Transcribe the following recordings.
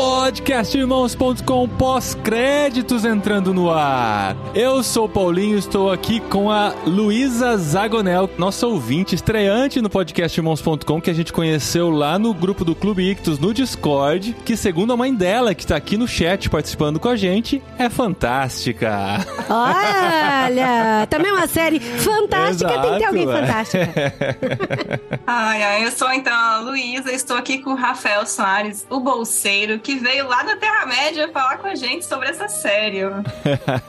Podcastirmãos.com pós-créditos entrando no ar. Eu sou o Paulinho, estou aqui com a Luísa Zagonel, nossa ouvinte estreante no podcastirmãos.com que a gente conheceu lá no grupo do Clube Ictus no Discord, que segundo a mãe dela, que está aqui no chat participando com a gente, é fantástica. Olha, também uma série fantástica, tem que ter alguém Exato, é. fantástica. Ai, ai, eu sou então a Luísa, estou aqui com o Rafael Soares, o bolseiro, que veio lá da Terra-média falar com a gente sobre essa série.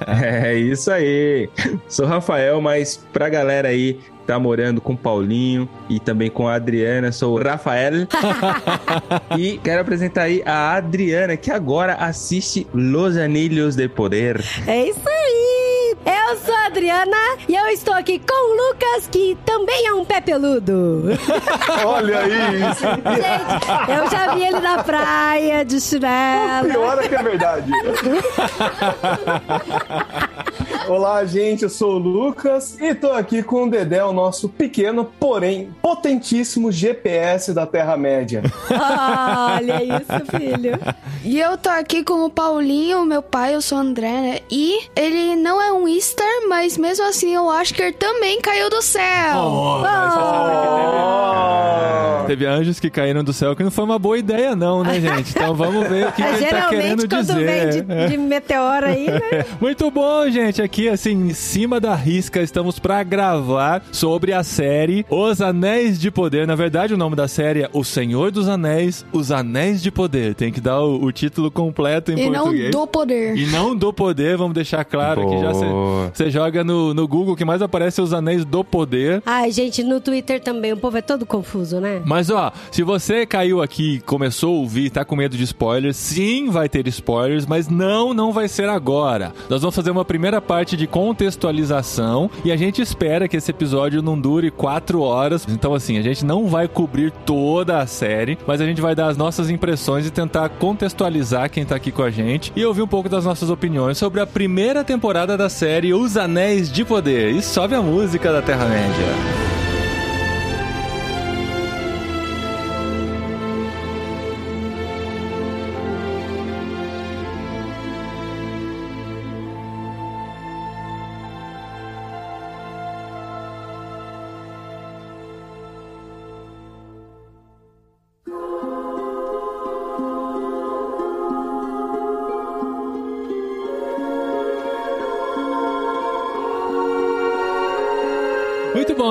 É isso aí. Sou Rafael, mas pra galera aí que tá morando com o Paulinho e também com a Adriana, sou o Rafael. e quero apresentar aí a Adriana, que agora assiste Los Anilhos de Poder. É isso aí! Adriana e eu estou aqui com o Lucas, que também é um pé peludo. Olha aí, Gente, eu já vi ele na praia de chinelo. Pior é que é verdade. Olá, gente, eu sou o Lucas e tô aqui com o Dedé, o nosso pequeno, porém potentíssimo GPS da Terra-média. Olha isso, filho. E eu tô aqui com o Paulinho, meu pai, eu sou o André, né? E ele não é um Easter, mas mesmo assim eu acho que ele também caiu do céu. Oh, Oh! Teve anjos que caíram do céu, que não foi uma boa ideia, não, né, gente? Então vamos ver o que, que É, ele tá querendo geralmente quando dizer. vem de, de meteoro aí, né? Muito bom, gente. Aqui, assim, em cima da risca, estamos pra gravar sobre a série Os Anéis de Poder. Na verdade, o nome da série é O Senhor dos Anéis, Os Anéis de Poder. Tem que dar o, o título completo em E não português. do poder. E não do poder, vamos deixar claro que já Boa. você joga no, no Google, que mais aparece é os Anéis do Poder. Ai, gente, no Twitter também, o povo é todo confuso, né? Mas ó, se você caiu aqui, começou a ouvir, tá com medo de spoilers, sim, vai ter spoilers, mas não, não vai ser agora. Nós vamos fazer uma primeira parte de contextualização e a gente espera que esse episódio não dure quatro horas. Então assim, a gente não vai cobrir toda a série, mas a gente vai dar as nossas impressões e tentar contextualizar quem tá aqui com a gente e ouvir um pouco das nossas opiniões sobre a primeira temporada da série Os Anéis de Poder. E sobe a música da Terra-média.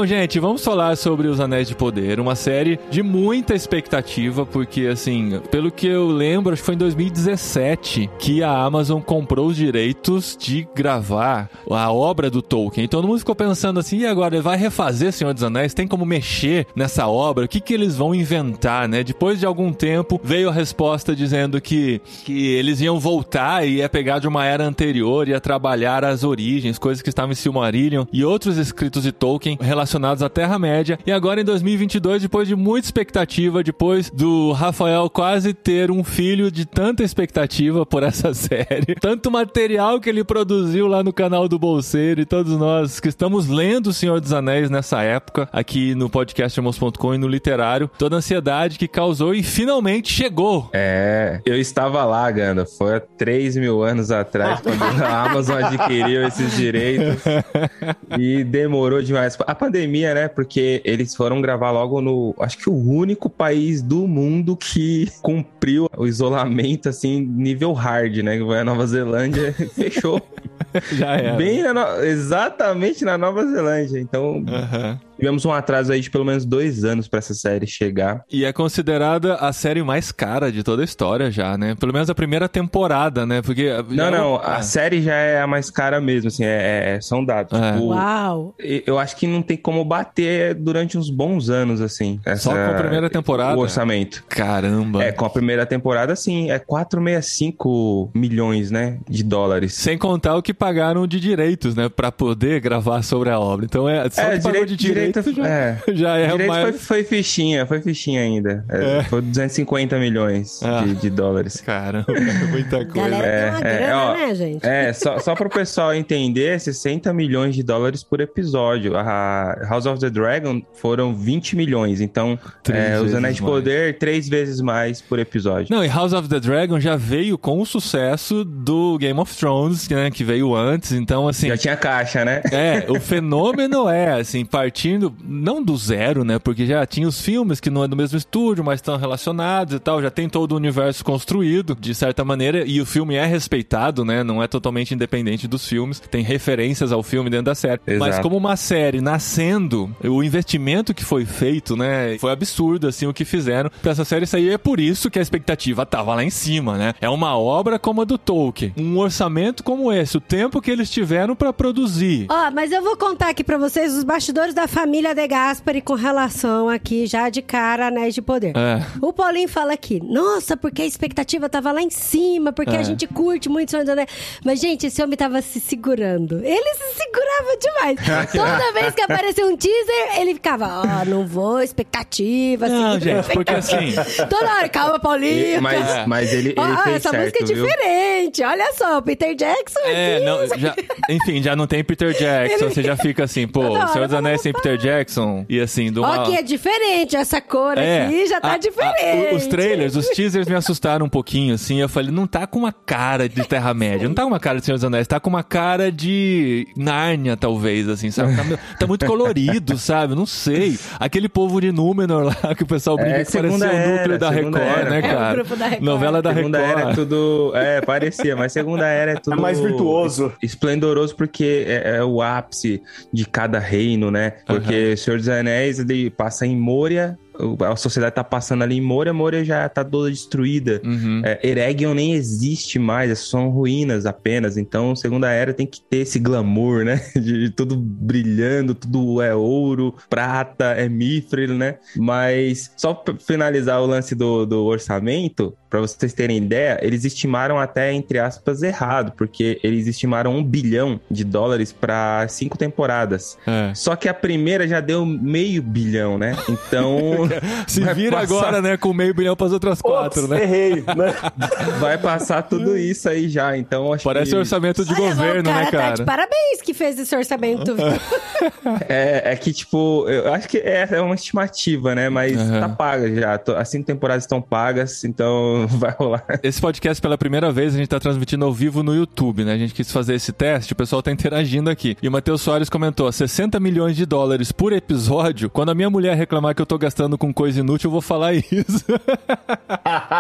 Bom, gente. Vamos falar sobre Os Anéis de Poder, uma série de muita expectativa, porque, assim, pelo que eu lembro, acho que foi em 2017 que a Amazon comprou os direitos de gravar a obra do Tolkien. Então todo mundo ficou pensando assim: e agora? Vai refazer Senhor dos Anéis? Tem como mexer nessa obra? O que, que eles vão inventar, né? Depois de algum tempo, veio a resposta dizendo que, que eles iam voltar e ia pegar de uma era anterior, ia trabalhar as origens, coisas que estavam em Silmarillion e outros escritos de Tolkien relacionados à Terra-média. E agora em 2022, depois de muita expectativa, depois do Rafael quase ter um filho de tanta expectativa por essa série, tanto material que ele produziu lá no canal do Bolseiro e todos nós que estamos lendo O Senhor dos Anéis nessa época, aqui no podcast Irmãos.com e no literário, toda a ansiedade que causou e finalmente chegou. É, eu estava lá, Ganda. Foi há 3 mil anos atrás, quando a Amazon adquiriu esses direitos. E demorou demais. A pandemia, né? Porque eles foram gravar logo no. Acho que o único país do mundo que cumpriu o isolamento, assim, nível hard, né? Que foi a Nova Zelândia. Fechou. Já era. Bem na no- exatamente na Nova Zelândia. Então, Aham. Tivemos um atraso aí de pelo menos dois anos pra essa série chegar. E é considerada a série mais cara de toda a história já, né? Pelo menos a primeira temporada, né? Porque. Não, não, a É. série já é a mais cara mesmo, assim, é, é- são dados. É. Tipo, Uau! eu acho que não tem como bater durante uns bons anos, assim. Só essa- com a primeira temporada? O orçamento. Caramba. É, com a primeira temporada, sim, é 465 milhões, né, de dólares. Sem contar o que pagaram de direitos, né? Pra poder gravar sobre a obra. Então é só É, que pagou de direito, direito- já, é. já é Direito mais... foi, foi fichinha, foi fichinha ainda. É, É. Foi 250 milhões Ah. de, de dólares. Caramba, muita coisa. Galera É, é, ó, né, gente? É, só, só para o pessoal entender, 60 milhões de dólares por episódio. A House of the Dragon foram 20 milhões. Então, é, os Anéis de. Poder, três vezes mais por episódio. Não, e House of the Dragon já veio com o sucesso do Game of Thrones, né? Que veio antes. Então, assim. Já tinha caixa, né? É, o fenômeno é, assim, partindo, não do zero, né? Porque já tinha os filmes que não é do mesmo estúdio, mas estão relacionados e tal, já tem todo o universo construído, de certa maneira, e o filme é respeitado, né? Não é totalmente independente dos filmes, tem referências ao filme dentro da série. Exato. Mas como uma série nascendo, o investimento que foi feito, né? Foi absurdo, assim, o que fizeram pra essa série sair. É por isso que a expectativa tava lá em cima, né? É uma obra como a do Tolkien, um orçamento como esse, o tempo que eles tiveram pra produzir. Ó, mas eu vou contar aqui pra vocês os bastidores da família De Gasperi com relação aqui já de cara Anéis de Poder. É. O Paulinho fala aqui, nossa, porque a expectativa tava lá em cima, porque É. a gente curte muito Senhor dos Anéis. Mas, gente, esse homem tava se segurando. Ele se segurava demais. Toda vez que aparecia um teaser, ele ficava, ó, não vou, expectativa. Não, gente, porque assim. expectativa." Toda hora, calma, Paulinho. Mas, É. mas ele, ele Ó, fez essa certo, música é viu? diferente. Olha só, o Peter Jackson É, aqui. não, já, enfim, já não tem Peter Jackson, você já fica assim, pô, Senhor dos Anéis sem Peter Jackson, e assim, do Ó, que é diferente. Essa cor aqui já tá a- a- diferente. os trailers, os teasers me assustaram um pouquinho, assim. Eu falei, não tá com uma cara de Terra-média, não tá com uma cara de Senhor dos Anéis, tá com uma cara de Nárnia, talvez, assim, sabe? Tá, tá muito colorido, sabe? Não sei. Aquele povo de Númenor lá que o pessoal brinca É, que parecia o segunda núcleo era, da Record, era. né, É, o cara? grupo da Record. Novela da Segunda Record. era é tudo. É, parecia, mas segunda era é tudo. É mais virtuoso. Esplendoroso porque é, é o ápice de cada reino, né? Porque Senhor dos Anéis ele passa em Moria. A sociedade tá passando ali em Moria, Moria já tá toda destruída. Uhum. É, Eregion nem existe mais, são ruínas apenas. Então, Segunda Era tem que ter esse glamour, né? De tudo brilhando, tudo é ouro, prata, é mithril, né? Mas só pra finalizar o lance do, do orçamento, pra vocês terem ideia, eles estimaram até, entre aspas, errado, porque eles estimaram um bilhão de dólares para cinco temporadas. É. Só que a primeira já deu meio bilhão, né? Então. Se vira passar- agora, né, com meio bilhão pras outras quatro, Ops, né? Errei, né? Vai passar tudo isso aí já, então acho Parece que orçamento de Olha governo, cara né, Tá cara? de parabéns que fez esse orçamento. é, é que tipo, eu acho que é, é uma estimativa, né? Mas Aham. tá paga já, as cinco temporadas estão pagas, então vai rolar. Esse podcast, pela primeira vez, a gente tá transmitindo ao vivo no YouTube, né? A gente quis fazer esse teste, o pessoal tá interagindo aqui. E o Matheus Soares comentou: 60 milhões de dólares por episódio. Quando a minha mulher reclamar que eu tô gastando com coisa inútil, eu vou falar isso.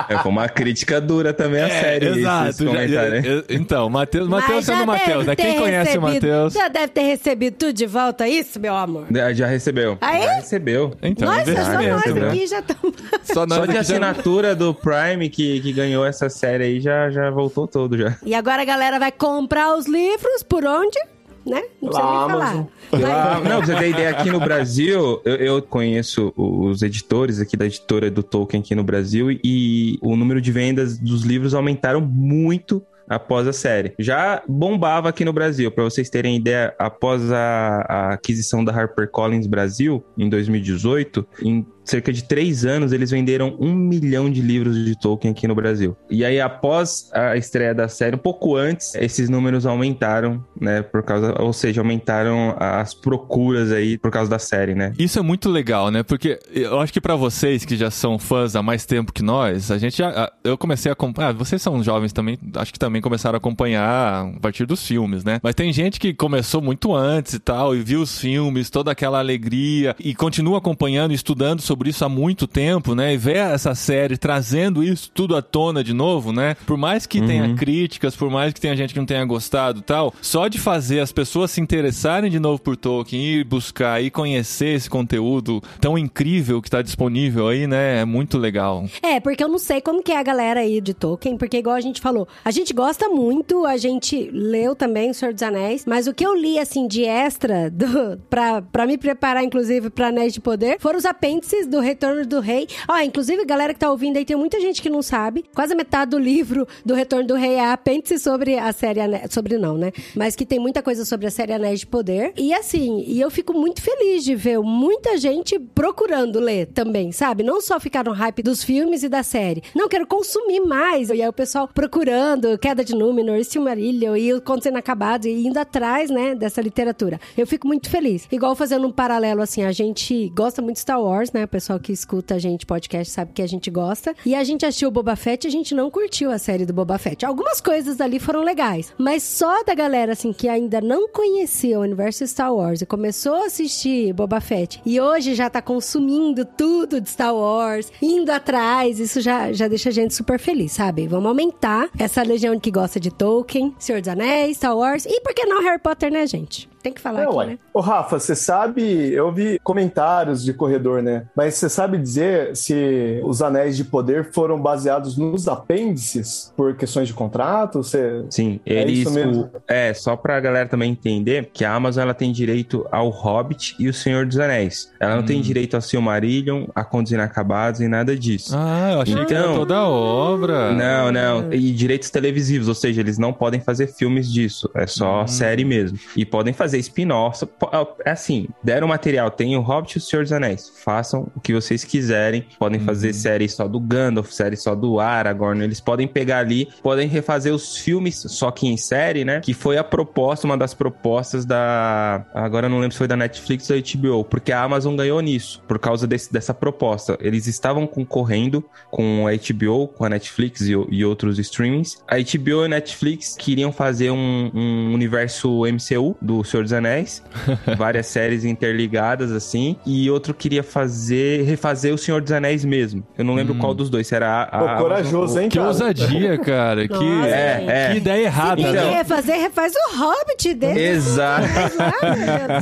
É, foi uma crítica dura também a série. É, já- comentário, né? já- então, Matheus, Matheus já sendo Matheus, né? Quem conhece o recebido- Matheus? Já deve ter recebido tudo de volta, isso, meu amor? Já- Já recebeu. Aí? Já recebeu. Então, Nossa, só investimento, nós né? aqui já estamos. Só, nós Só de já- assinatura do Prime que, que ganhou essa série aí já, já voltou todo já. E agora a galera vai comprar os livros por onde? Né? Não precisa Pela nem falar. Ah, não, pra você ter ideia, aqui no Brasil, eu, eu conheço os editores aqui da editora do Tolkien aqui no Brasil e o número de vendas dos livros aumentaram muito após a série. Já bombava aqui no Brasil, pra vocês terem ideia, após a, a aquisição da HarperCollins Brasil, em 2018, em cerca de três anos, eles venderam um milhão de livros de Tolkien aqui no Brasil. E aí, após a estreia da série, um pouco antes, esses números aumentaram, né? Por causa, ou seja, aumentaram as procuras aí por causa da série, né? Isso é muito legal, né? Porque eu acho que pra vocês que já são fãs há mais tempo que nós, a gente já. Eu comecei a acompanhar. Vocês são jovens também, acho que também começaram a acompanhar a partir dos filmes, né? Mas tem gente que começou muito antes e tal, e viu os filmes, toda aquela alegria, e continua acompanhando estudando sobre isso há muito tempo, né? E vê essa série trazendo isso tudo à tona de novo, né? Por mais que tenha críticas, por mais que tenha gente que não tenha gostado e tal, só de fazer as pessoas se interessarem de novo por Tolkien, ir buscar e conhecer esse conteúdo tão incrível que tá disponível aí, né? É muito legal. É, porque eu não sei como que é a galera aí de Tolkien, porque igual a gente falou, a gente gosta muito, a gente leu também O Senhor dos Anéis, mas o que eu li, assim, de extra, do, pra, pra me preparar, inclusive, pra Anéis de Poder, foram os apêndices do Retorno do Rei. Ó, inclusive, galera que tá ouvindo aí, tem muita gente que não sabe. Quase metade do livro do Retorno do Rei é apêndice sobre a série Anéis. Sobre não, né? Mas que tem muita coisa sobre a série Anéis de Poder. E assim, e eu fico muito feliz de ver muita gente procurando ler também, sabe? Não só ficar no hype dos filmes e da série. Não, quero consumir mais. E aí o pessoal procurando Queda de Númenor, Silmarillion e o Contos Inacabados e indo atrás, né, dessa literatura. Eu fico muito feliz. Igual fazendo um paralelo, assim, a gente gosta muito de Star Wars, né? Pessoal que escuta a gente podcast sabe que a gente gosta. E a gente assistiu o Boba Fett e a gente não curtiu a série do Boba Fett. Algumas coisas ali foram legais, mas só da galera, assim, que ainda não conhecia o universo Star Wars e começou a assistir Boba Fett e hoje já tá consumindo tudo de Star Wars, indo atrás, isso já, já deixa a gente super feliz, sabe? Vamos aumentar essa legião que gosta de Tolkien, Senhor dos Anéis, Star Wars e por que não Harry Potter, né, gente? Tem que falar É, aqui, ué. né? Ô, Rafa, você sabe, eu vi comentários de corredor, né? Mas você sabe dizer se os anéis de poder foram baseados nos apêndices por questões de contrato? Você... Sim, É eles. isso mesmo. o- é, só pra galera também entender que a Amazon ela tem direito ao Hobbit e o Senhor dos Anéis. Ela não Hum. tem direito ao Silmarillion, a Contos Inacabados e nada disso. Ah, eu achei que era Então- toda a obra. Não, não. E direitos televisivos, ou seja, eles não podem fazer filmes disso. É só Hum. série mesmo. E podem fazer spin-off. Po- É assim, deram material, tem o Hobbit e o Senhor dos Anéis. Façam o que vocês quiserem. Podem fazer série só do Gandalf, série só do Aragorn. Eles podem pegar ali, podem refazer os filmes, só que em série, né? Que foi a proposta, uma das propostas da. Agora não lembro se foi da Netflix ou da HBO, porque a Amazon ganhou nisso, por causa desse- dessa proposta. Eles estavam concorrendo com a HBO, com a Netflix e, e outros streamings. A HBO e a Netflix queriam fazer um, um universo MCU do Senhor dos Anéis, várias séries interligadas assim, e outro queria fazer refazer o Senhor dos Anéis mesmo. Eu não lembro qual dos dois, se era a, a Pô, corajoso, hein, Que cara? ousadia, cara. Que, Nossa, É, é. que ideia errada. Então- que refazer, refaz o Hobbit dele. Exato.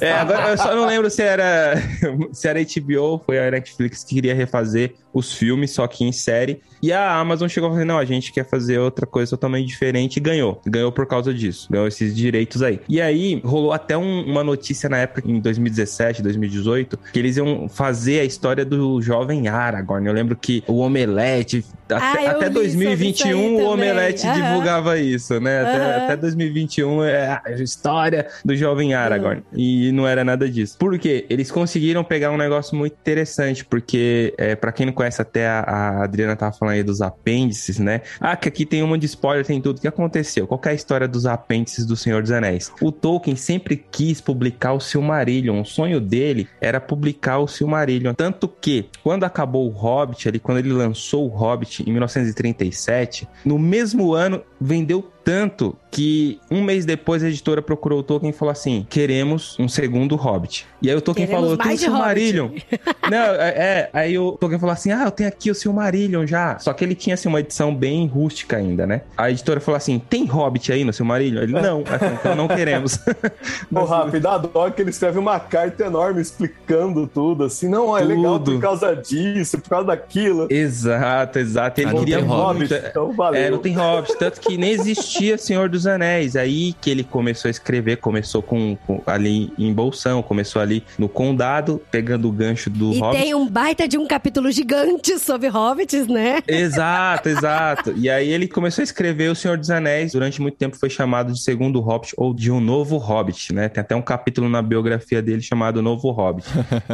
É, agora eu só não lembro se era se era HBO ou foi a Netflix que queria refazer os filmes, só que em série. E a Amazon chegou falar, não, a gente quer fazer outra coisa totalmente diferente e ganhou. Ganhou por causa disso. Ganhou esses direitos aí. E aí, rolou até um- uma notícia na época, em 2017, 2018, que eles iam fazer a história do jovem Aragorn. Eu lembro que o Omelete, Ah, até, eu até vi sobre isso aí 2021, o. Omelete Aham. divulgava isso, né? Até, até 2021 é a história do jovem Aragorn. E não era nada disso. Por quê? Eles conseguiram pegar um negócio muito interessante, porque, é, para quem não conhece, até a, a Adriana tava falando aí dos apêndices, né? Ah, que aqui tem uma de spoiler, tem tudo. O que aconteceu? Qual é a história dos apêndices do Senhor dos Anéis? O Tolkien sempre quis publicar o Silmarillion. O sonho dele era publicar o Silmarillion. Tanto que, quando acabou o Hobbit, ali, quando ele lançou o Hobbit em 1937, no mesmo ano vendeu tanto que um mês depois a editora procurou o Tolkien e falou assim: queremos um segundo Hobbit. E aí o Tolkien Queremos falou: eu tenho o Silmarillion. Não, é, é, aí o Tolkien falou assim: ah, eu tenho aqui o Silmarillion já. Só que ele tinha assim, uma edição bem rústica ainda, né? A editora falou assim: tem Hobbit aí no Silmarillion? Ele, não. Então não queremos. Ô, Rafa, e dá dó que ele escreve uma carta enorme explicando tudo, assim. Não, é legal Tudo. por causa disso, por causa daquilo. exato, exato. Ele Ah, não queria tem muito. Hobbit, então valeu. É, não tem Hobbit. Tanto que nem existia Senhor dos Anéis. Aí que ele começou a escrever, começou com, com- ali em Bolsão, começou ali no Condado, pegando o gancho do E Hobbit. tem um baita de um capítulo gigante sobre hobbits, né? Exato, exato. E aí ele começou a escrever O Senhor dos Anéis. Durante muito tempo foi chamado de Segundo Hobbit ou de Um Novo Hobbit, né? Tem até um capítulo na biografia dele chamado Novo Hobbit.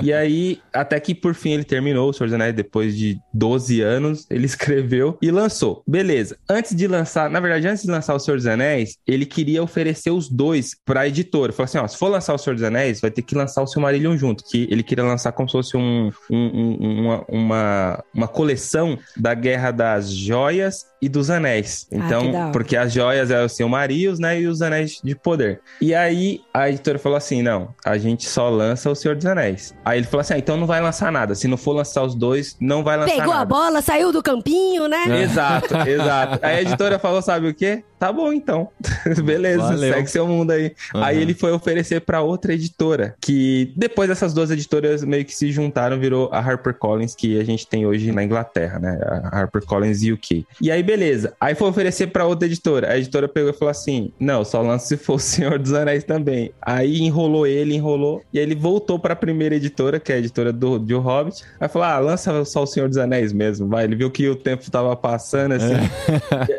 e aí, até que por fim ele terminou O Senhor dos Anéis depois de 12 anos, ele escreveu e lançou. Beleza. Antes de lançar, na verdade, antes de lançar O Senhor dos Anéis, ele queria oferecer os dois pra editora. Falou assim, ó, se for lançar O Senhor dos Anéis, vai ter que lançar o Silmarillion junto, que ele queria lançar como se fosse um, um- um- uma, uma, uma coleção da Guerra das Joias e dos Anéis. Ah, Então, hora. porque as joias é o Silmarils, né, e os Anéis de Poder. E aí, a editora falou assim, não, a gente só lança o Senhor dos Anéis. Aí ele falou assim, ah, então não vai lançar nada. Se não for lançar os dois, não vai lançar Pegou nada. a bola, saiu do campinho, né? Exato, exato. Aí a editora falou, sabe o quê? Tá bom então. Beleza, Valeu. segue seu mundo aí. Uhum. Aí ele foi oferecer pra outra editora, que depois dessas duas editoras meio que se juntaram, virou a HarperCollins que a gente tem hoje na Inglaterra, né? A HarperCollins UK. E aí, beleza. Aí foi oferecer pra outra editora. A editora pegou e falou assim: não, só lança se for o Senhor dos Anéis também. Aí enrolou ele, enrolou. E aí ele voltou pra primeira editora, que é a editora do, de O Hobbit. Aí falou: ah, lança só o Senhor dos Anéis mesmo, vai. Ele viu que o tempo tava passando, assim.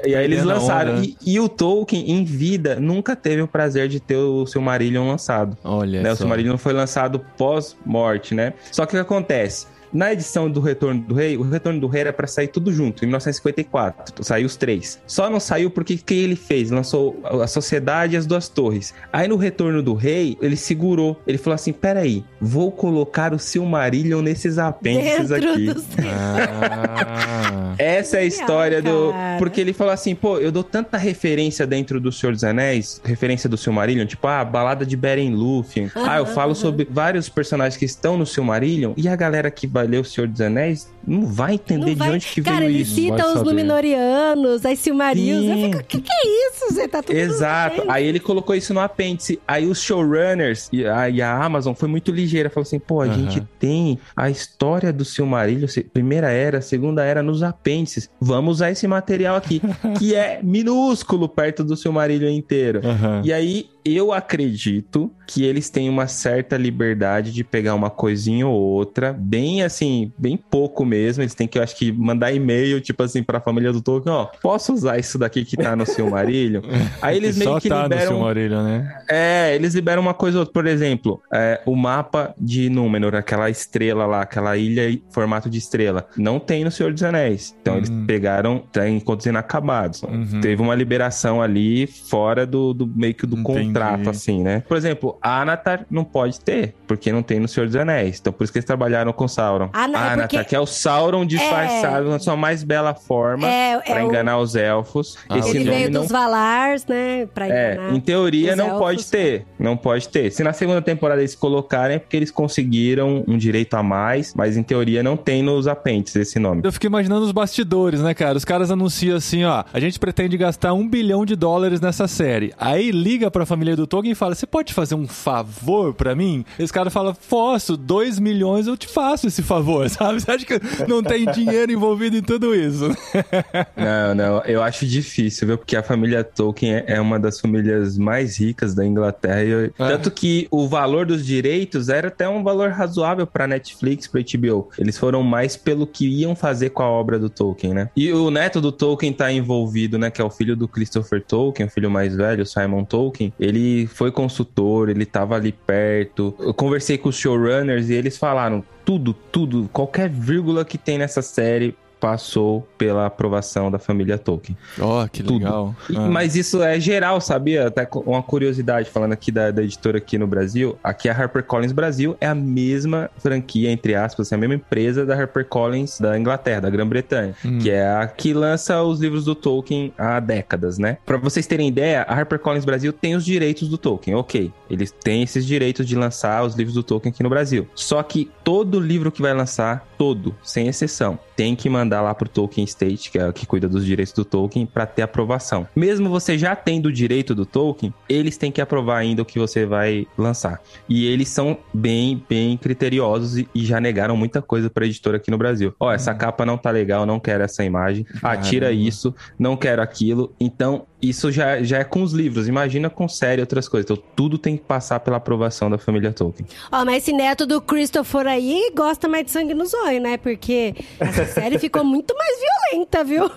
E, e aí eles a lançaram. onda. E, e o Tolkien, em vida, nunca teve o prazer de ter o Silmarillion lançado. Olha né? O só. Silmarillion foi lançado pós-morte, né? Só que o que acontece? Na edição do Retorno do Rei, o Retorno do Rei era pra sair tudo junto, em 1954. Saiu os três. Só não saiu porque o que ele fez? Lançou a Sociedade e as Duas Torres. Aí no Retorno do Rei, ele segurou. Ele falou assim: peraí, vou colocar o Silmarillion nesses apêndices Dentro aqui. dos... Ah, Essa é a história do. Porque ele falou assim, pô, eu dou tanta referência dentro do Senhor dos Anéis, referência do Silmarillion, tipo, ah, a balada de Beren Lúthien. ah, eu falo sobre vários personagens que estão no Silmarillion, e a galera que vai ler o Senhor dos Anéis não vai entender Não de vai... onde que Cara, veio ele isso. cita vai os saber. Númenóreanos, as Silmarils. Eu fico, o que, que é isso? Você tá tudo Exato. bem? Aí ele colocou isso no apêndice. Aí os showrunners e a, e a Amazon foi muito ligeira. Falou assim: pô, a Aham. gente tem a história do Silmarillion, se- primeira era, segunda era nos apêndices. Vamos usar esse material aqui, que é minúsculo perto do Silmarillion inteiro. aham. E aí, eu acredito que eles têm uma certa liberdade de pegar uma coisinha ou outra, bem assim, bem pouco mesmo. Eles têm que, eu acho que, mandar e-mail, tipo assim, pra família do Tolkien, ó, posso usar isso daqui que tá no Silmarillion? Aí eles meio Só que tá no liberam... Silmarillion, né? É, eles liberam uma coisa ou outra. Por exemplo, é, o mapa de Númenor, aquela estrela lá, aquela ilha em formato de estrela, não tem no Senhor dos Anéis. Então eles Hum. pegaram, tem encontros inacabados. Uhum. Teve uma liberação ali fora do, do meio que do Entendi. Contrato, assim, né? Por exemplo, a Anatar não pode ter, porque não tem no Senhor dos Anéis. Então por isso que eles trabalharam com Sauron. Ana- é Anatar, porque- que é o Sauron disfarçado na sua mais bela forma É, pra é o- enganar os elfos. Ah, Esse Ele nome veio não dos Valars, né? Pra é, enganar. em teoria os não elfos. pode ter. Não pode ter. Se na segunda temporada eles colocarem é porque eles conseguiram um direito a mais, mas em teoria não tem nos apêndices esse nome. Eu fiquei imaginando os bastidores, né, cara? Os caras anunciam assim, ó, a gente pretende gastar um bilhão de dólares nessa série. Aí liga pra família do Tolkien e fala, você pode fazer um favor pra mim? Esse cara fala, posso, dois milhões eu te faço esse favor, sabe? Você acha que não tem dinheiro envolvido em tudo isso? Não, não, eu acho difícil, viu? Porque a família Tolkien é- uma das famílias mais ricas da Inglaterra. Eu- É. Tanto que o valor dos direitos era até um valor razoável pra Netflix, pra HBO. Eles foram mais pelo que iam fazer com a obra do Tolkien, né? E o neto do Tolkien tá envolvido, né? Que é o filho do Christopher Tolkien, o filho mais velho, Simon Tolkien. Ele foi consultor, ele tava ali perto. Eu conversei com os showrunners e eles falaram tudo, tudo, qualquer vírgula que tem nessa série passou pela aprovação da família Tolkien. Ó, que Tudo. legal. Ah. Mas isso é geral, sabia? Até uma curiosidade, falando aqui da, da editora aqui no Brasil, aqui a HarperCollins Brasil é a mesma franquia, entre aspas, é a mesma empresa da HarperCollins da Inglaterra, da Grã-Bretanha, Hum. que é a que lança os livros do Tolkien há décadas, né? Pra vocês terem ideia, a HarperCollins Brasil tem os direitos do Tolkien, ok. Eles têm esses direitos de lançar os livros do Tolkien aqui no Brasil. Só que todo livro que vai lançar, todo, sem exceção, tem que mandar lá pro Tolkien State, que é a que cuida dos direitos do Tolkien, pra ter aprovação. Mesmo você já tendo o direito do Tolkien, eles têm que aprovar ainda o que você vai lançar. E eles são bem, bem criteriosos e, já negaram muita coisa pra editora aqui no Brasil. Ó, essa capa não tá legal, não quero essa imagem. Caramba. isso, não quero aquilo. Então, isso já, já é com os livros. Imagina com série e outras coisas. Então, tudo tem que passar pela aprovação da família Tolkien. Ó, mas esse neto do Christopher aí gosta mais de sangue no zóio, né? Porque essa série ficou muito mais violenta, viu?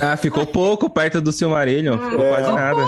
Ah, ficou pouco perto do Silmarillion. Ficou É. quase nada.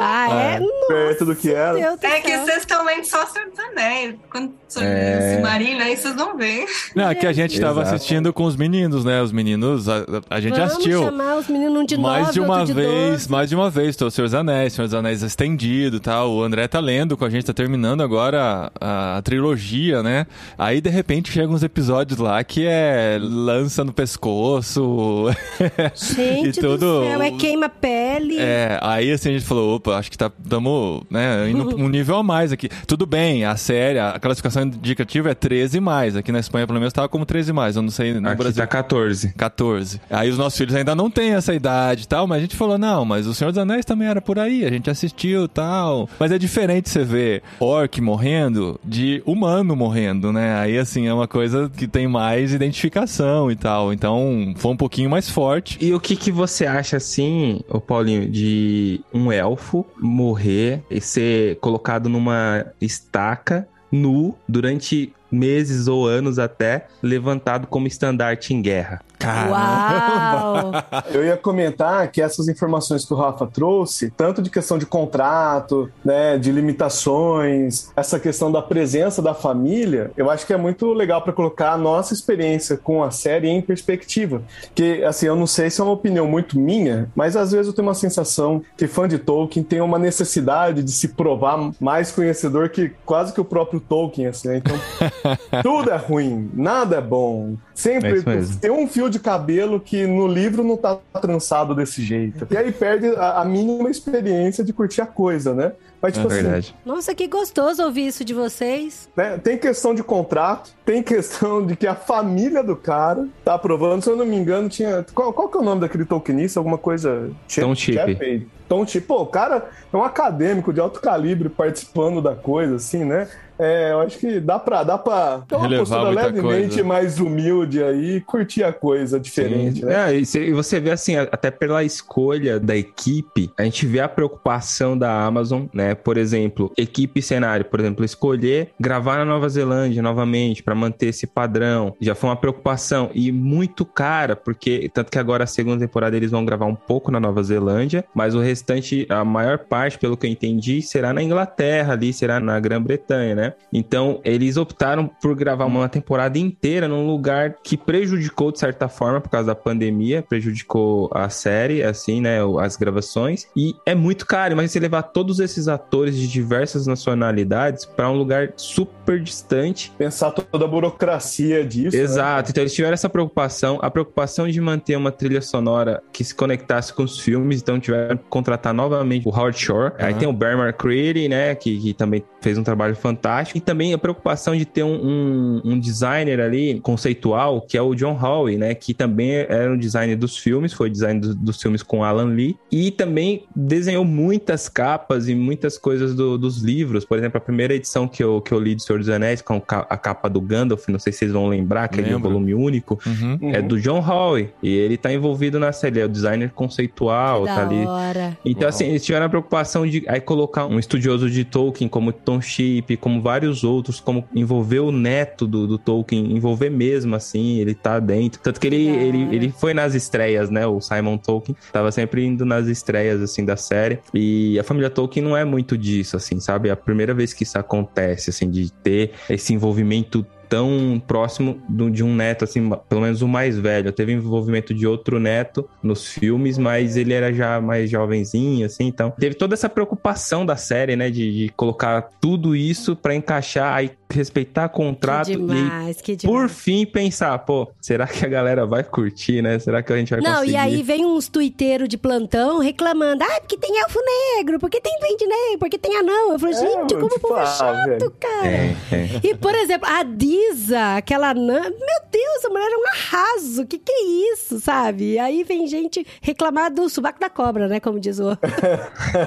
Ah, é? Nossa, Perto do que era. Deus É que vocês estão lendo só Senhor dos Anéis. Quando É. Silmarillion, aí vocês vão ver. Não, que a gente tava Exato. assistindo com os meninos, né? Os meninos, a, a gente Vamos assistiu. chamar os meninos um de mais nove, de uma de vez, mais de uma vez, tô Senhor dos Anéis, Senhor dos Anéis estendido e tal. O André tá lendo com a gente, tá terminando agora a, a trilogia, né? Aí de repente chegam uns episódios lá que é lança no pescoço. Gente e tudo. do céu, é queima-pele. É, aí assim a gente falou, opa, acho que tá, estamos né, indo um nível a mais aqui. Tudo bem, a série, a classificação indicativa é 13 mais. Aqui na Espanha, pelo menos, tava como 13 mais. Eu não sei no Aqui Brasil. tá 14. 14. Aí os nossos filhos ainda não têm essa idade e tal, mas a gente falou, não, mas o Senhor dos Anéis também era por aí, a gente assistiu e tal. Mas é diferente você ver orc morrendo de humano morrendo, né? Aí, assim, é uma coisa que tem mais identificação e tal. Então, foi um pouquinho mais forte. E o que que você acha, assim, ô Paulinho, de um elfo morrer e ser colocado numa estaca nu durante meses ou anos até, levantado como estandarte em guerra? Uau! Eu ia comentar que essas informações que o Rafa trouxe, tanto de questão de contrato, né, de limitações, essa questão da presença da família, eu acho que é muito legal para colocar a nossa experiência com a série em perspectiva. Que, assim, eu não sei se é uma opinião muito minha, mas às vezes eu tenho uma sensação que fã de Tolkien tem uma necessidade de se provar mais conhecedor que quase que o próprio Tolkien, assim, né? Então, tudo é ruim, nada é bom. Sempre É tem um fio de cabelo que no livro não tá trançado desse jeito. E aí perde a, a mínima experiência de curtir a coisa, né? Mas, tipo É assim, verdade. Nossa, que gostoso ouvir isso de vocês. né, tem questão de contrato, tem questão de que a família do cara tá aprovando. Se eu não me engano, tinha. Qual, qual que é o nome daquele Tolkienista? Alguma coisa. Tom Chip. Tom Chip. Pô, o cara é um acadêmico de alto calibre participando da coisa, assim, né? É, eu acho que dá pra, dá pra ter uma Relevar postura levemente coisa. mais humilde aí e curtir a coisa diferente, Sim. né? É, e você- vê assim, até pela escolha da equipe, a gente vê a preocupação da Amazon, né? Por exemplo, equipe e cenário, por exemplo, escolher gravar na Nova Zelândia novamente para manter esse padrão, já foi uma preocupação e muito cara, porque tanto que agora a segunda temporada eles vão gravar um pouco na Nova Zelândia, mas o restante, a maior parte, pelo que eu entendi, será na Inglaterra ali, será na Grã-Bretanha, né? Então, eles optaram por gravar uma temporada inteira num lugar que prejudicou de certa forma por causa da pandemia, prejudicou a série, assim, né, as gravações. E é muito caro, mas você levar todos esses atores de diversas nacionalidades para um lugar super distante Pensar toda a burocracia disso. né? Exato, então eles tiveram essa preocupação, a preocupação de manter uma trilha sonora que se conectasse com os filmes, então tiveram que contratar novamente o Howard Shore. Aí tem o Bear McCready, né, que, que também fez um trabalho fantástico, e também a preocupação de ter um, um, um designer ali conceitual, que é o John Howe, né, que também era um designer dos filmes, foi design do- dos filmes com Alan Lee, e também desenhou muitas capas e muitas coisas do- dos livros, por exemplo, a primeira edição que eu, que eu li do Senhor dos Anéis, com a capa do Gandalf, não sei se vocês vão lembrar, aquele Lembro. volume único, Uhum. é do John Howe, e ele tá envolvido na série, ele é o designer conceitual, da tá ali. hora. Então, Uau. assim, eles tiveram a preocupação de aí colocar um estudioso de Tolkien, como Tom Chip, como vários outros, como envolver o neto do, do Tolkien, envolver mesmo, assim, ele tá dentro. Tanto que ele, Da ele, ele foi nas estreias, né? O Simon Tolkien tava sempre indo nas estreias, assim, da série. E a família Tolkien não é muito disso, assim, sabe? É a primeira vez que isso acontece, assim, de ter esse envolvimento tão próximo do- de um neto, assim, pelo menos o mais velho. Teve envolvimento de outro neto nos filmes, mas ele era já mais jovenzinho, assim, então teve toda essa preocupação da série, né, de, de colocar tudo isso pra encaixar, aí respeitar contrato que e demais, que demais. por fim pensar, pô, será que a galera vai curtir, né? Será que a gente vai Não, conseguir? e aí vem uns tuiteiros de plantão reclamando. Ah, porque tem elfo negro, porque tem duende negro, porque tem anão. Eu falei, É, gente, como o tipo, povo é chato, velho. cara. É, é. E, por exemplo, a Disa, aquela anã, meu Deus, a mulher é um arraso, que que é isso, sabe? E aí vem gente reclamar do subaco da cobra, né, como diz o outro.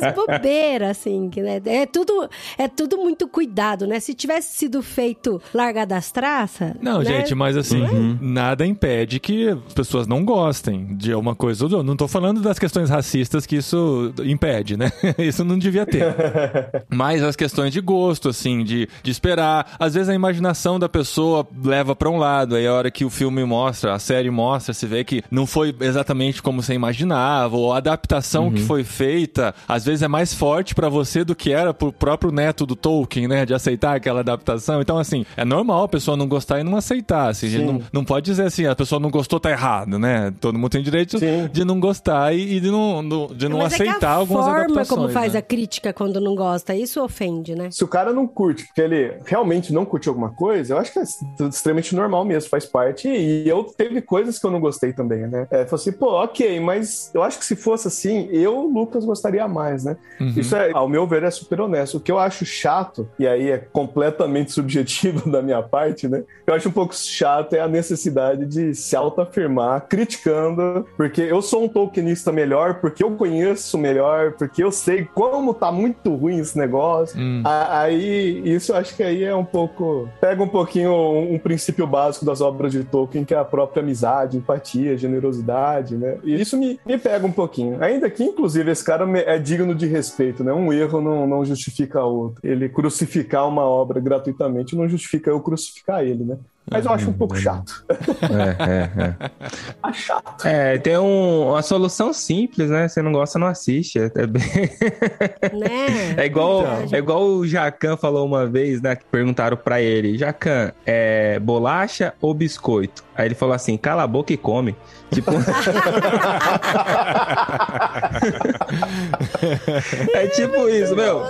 Umas bobeiras, assim, que, né? É tudo, é tudo muito cuidado, né? Se tivesse sido feito larga das traças... Não, né? gente, mas assim, Uhum. nada impede que as pessoas não gostem de uma coisa ou de outra. Não tô falando das questões racistas que isso impede, né? Isso não devia ter. mas as questões de gosto, assim, de, de esperar. Às vezes a imaginação da pessoa leva pra um lado, aí a hora que o filme mostra, a série mostra, se vê que não foi exatamente como você imaginava, ou a adaptação Uhum. que foi feita, às vezes é mais forte pra você do que era pro próprio neto do Tolkien, né? De aceitar aquela adaptação. Então, assim, é normal a pessoa não gostar e não aceitar. Assim, não, não pode dizer assim, a pessoa não gostou, tá errado, né? Todo mundo tem direito Sim. de não gostar e, e de não, no- de não Mas é que aceitar a algumas forma adaptações. como faz né? a crítica quando não gosta, isso ofende, né? Se o cara não curte, porque ele realmente não curte alguma coisa, eu acho que é extremamente normal mesmo, faz parte. E eu teve coisas que eu não gostei também, né? É, falei assim, pô, ok, mas eu acho que se fosse assim, eu, Lucas, gostaria mais, né? Uhum. Isso é, ao meu ver, é super honesto. O que eu acho chato, e aí é completamente subjetivo da minha parte, né? Eu acho um pouco chato é a necessidade de se autoafirmar, criticando, porque eu sou um Tolkienista melhor, porque eu conheço melhor, porque eu sei como tá muito ruim esse negócio. Hum. Aí, isso eu acho que aí é um pouco. Pega um pouquinho um, um princípio básico das obras de Tolkien, que é a própria amizade, empatia, generosidade, né? E isso me, me pega um pouquinho. Ainda que, inclusive, esse cara é digno de respeito, né? Um erro não, não justifica outro. Ele crucificar uma obra gratuitamente não justifica eu crucificar ele, né? Mas eu acho um pouco chato. É, é, é. Acho chato. É, tem um- uma solução simples, né? Você não gosta, não assiste. É, é bem- Né? é igual, Verdade. é igual o Jacan falou uma vez, né? Que perguntaram pra ele: Jacan, é bolacha ou biscoito? Aí ele falou assim: cala a boca e come. Tipo. é tipo isso, meu.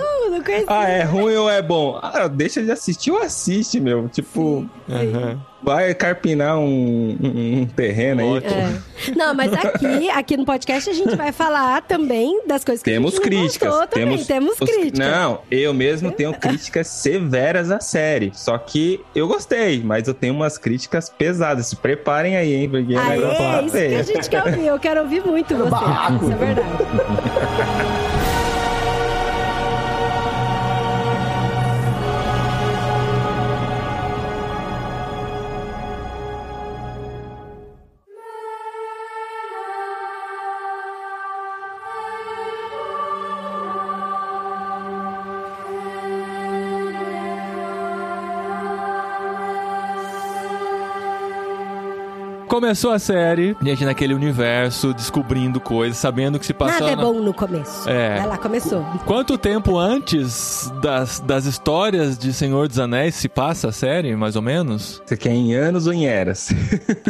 Ah, é ruim ou é bom? Ah, deixa de assistir ou assiste, meu. Tipo, Aham. Vai carpinar um, um- um terreno aí. É. Não, mas aqui, aqui no podcast a gente vai falar também das coisas que Temos a gente críticas. gostou também. Temos, Temos, os- críticas. Não, eu mesmo tenho críticas severas à série. Só que eu gostei, mas eu tenho umas críticas pesadas. Se preparem aí, hein? Porque o Aê, é isso que a gente quer ouvir. Eu quero ouvir muito você. Isso é verdade. Começou a série, a gente naquele universo, descobrindo coisas, sabendo que se passou. Nada é bom no começo. É. Vai lá, começou. Quanto tempo antes das, das histórias de Senhor dos Anéis se passa a série, mais ou menos? Você quer em anos ou em eras?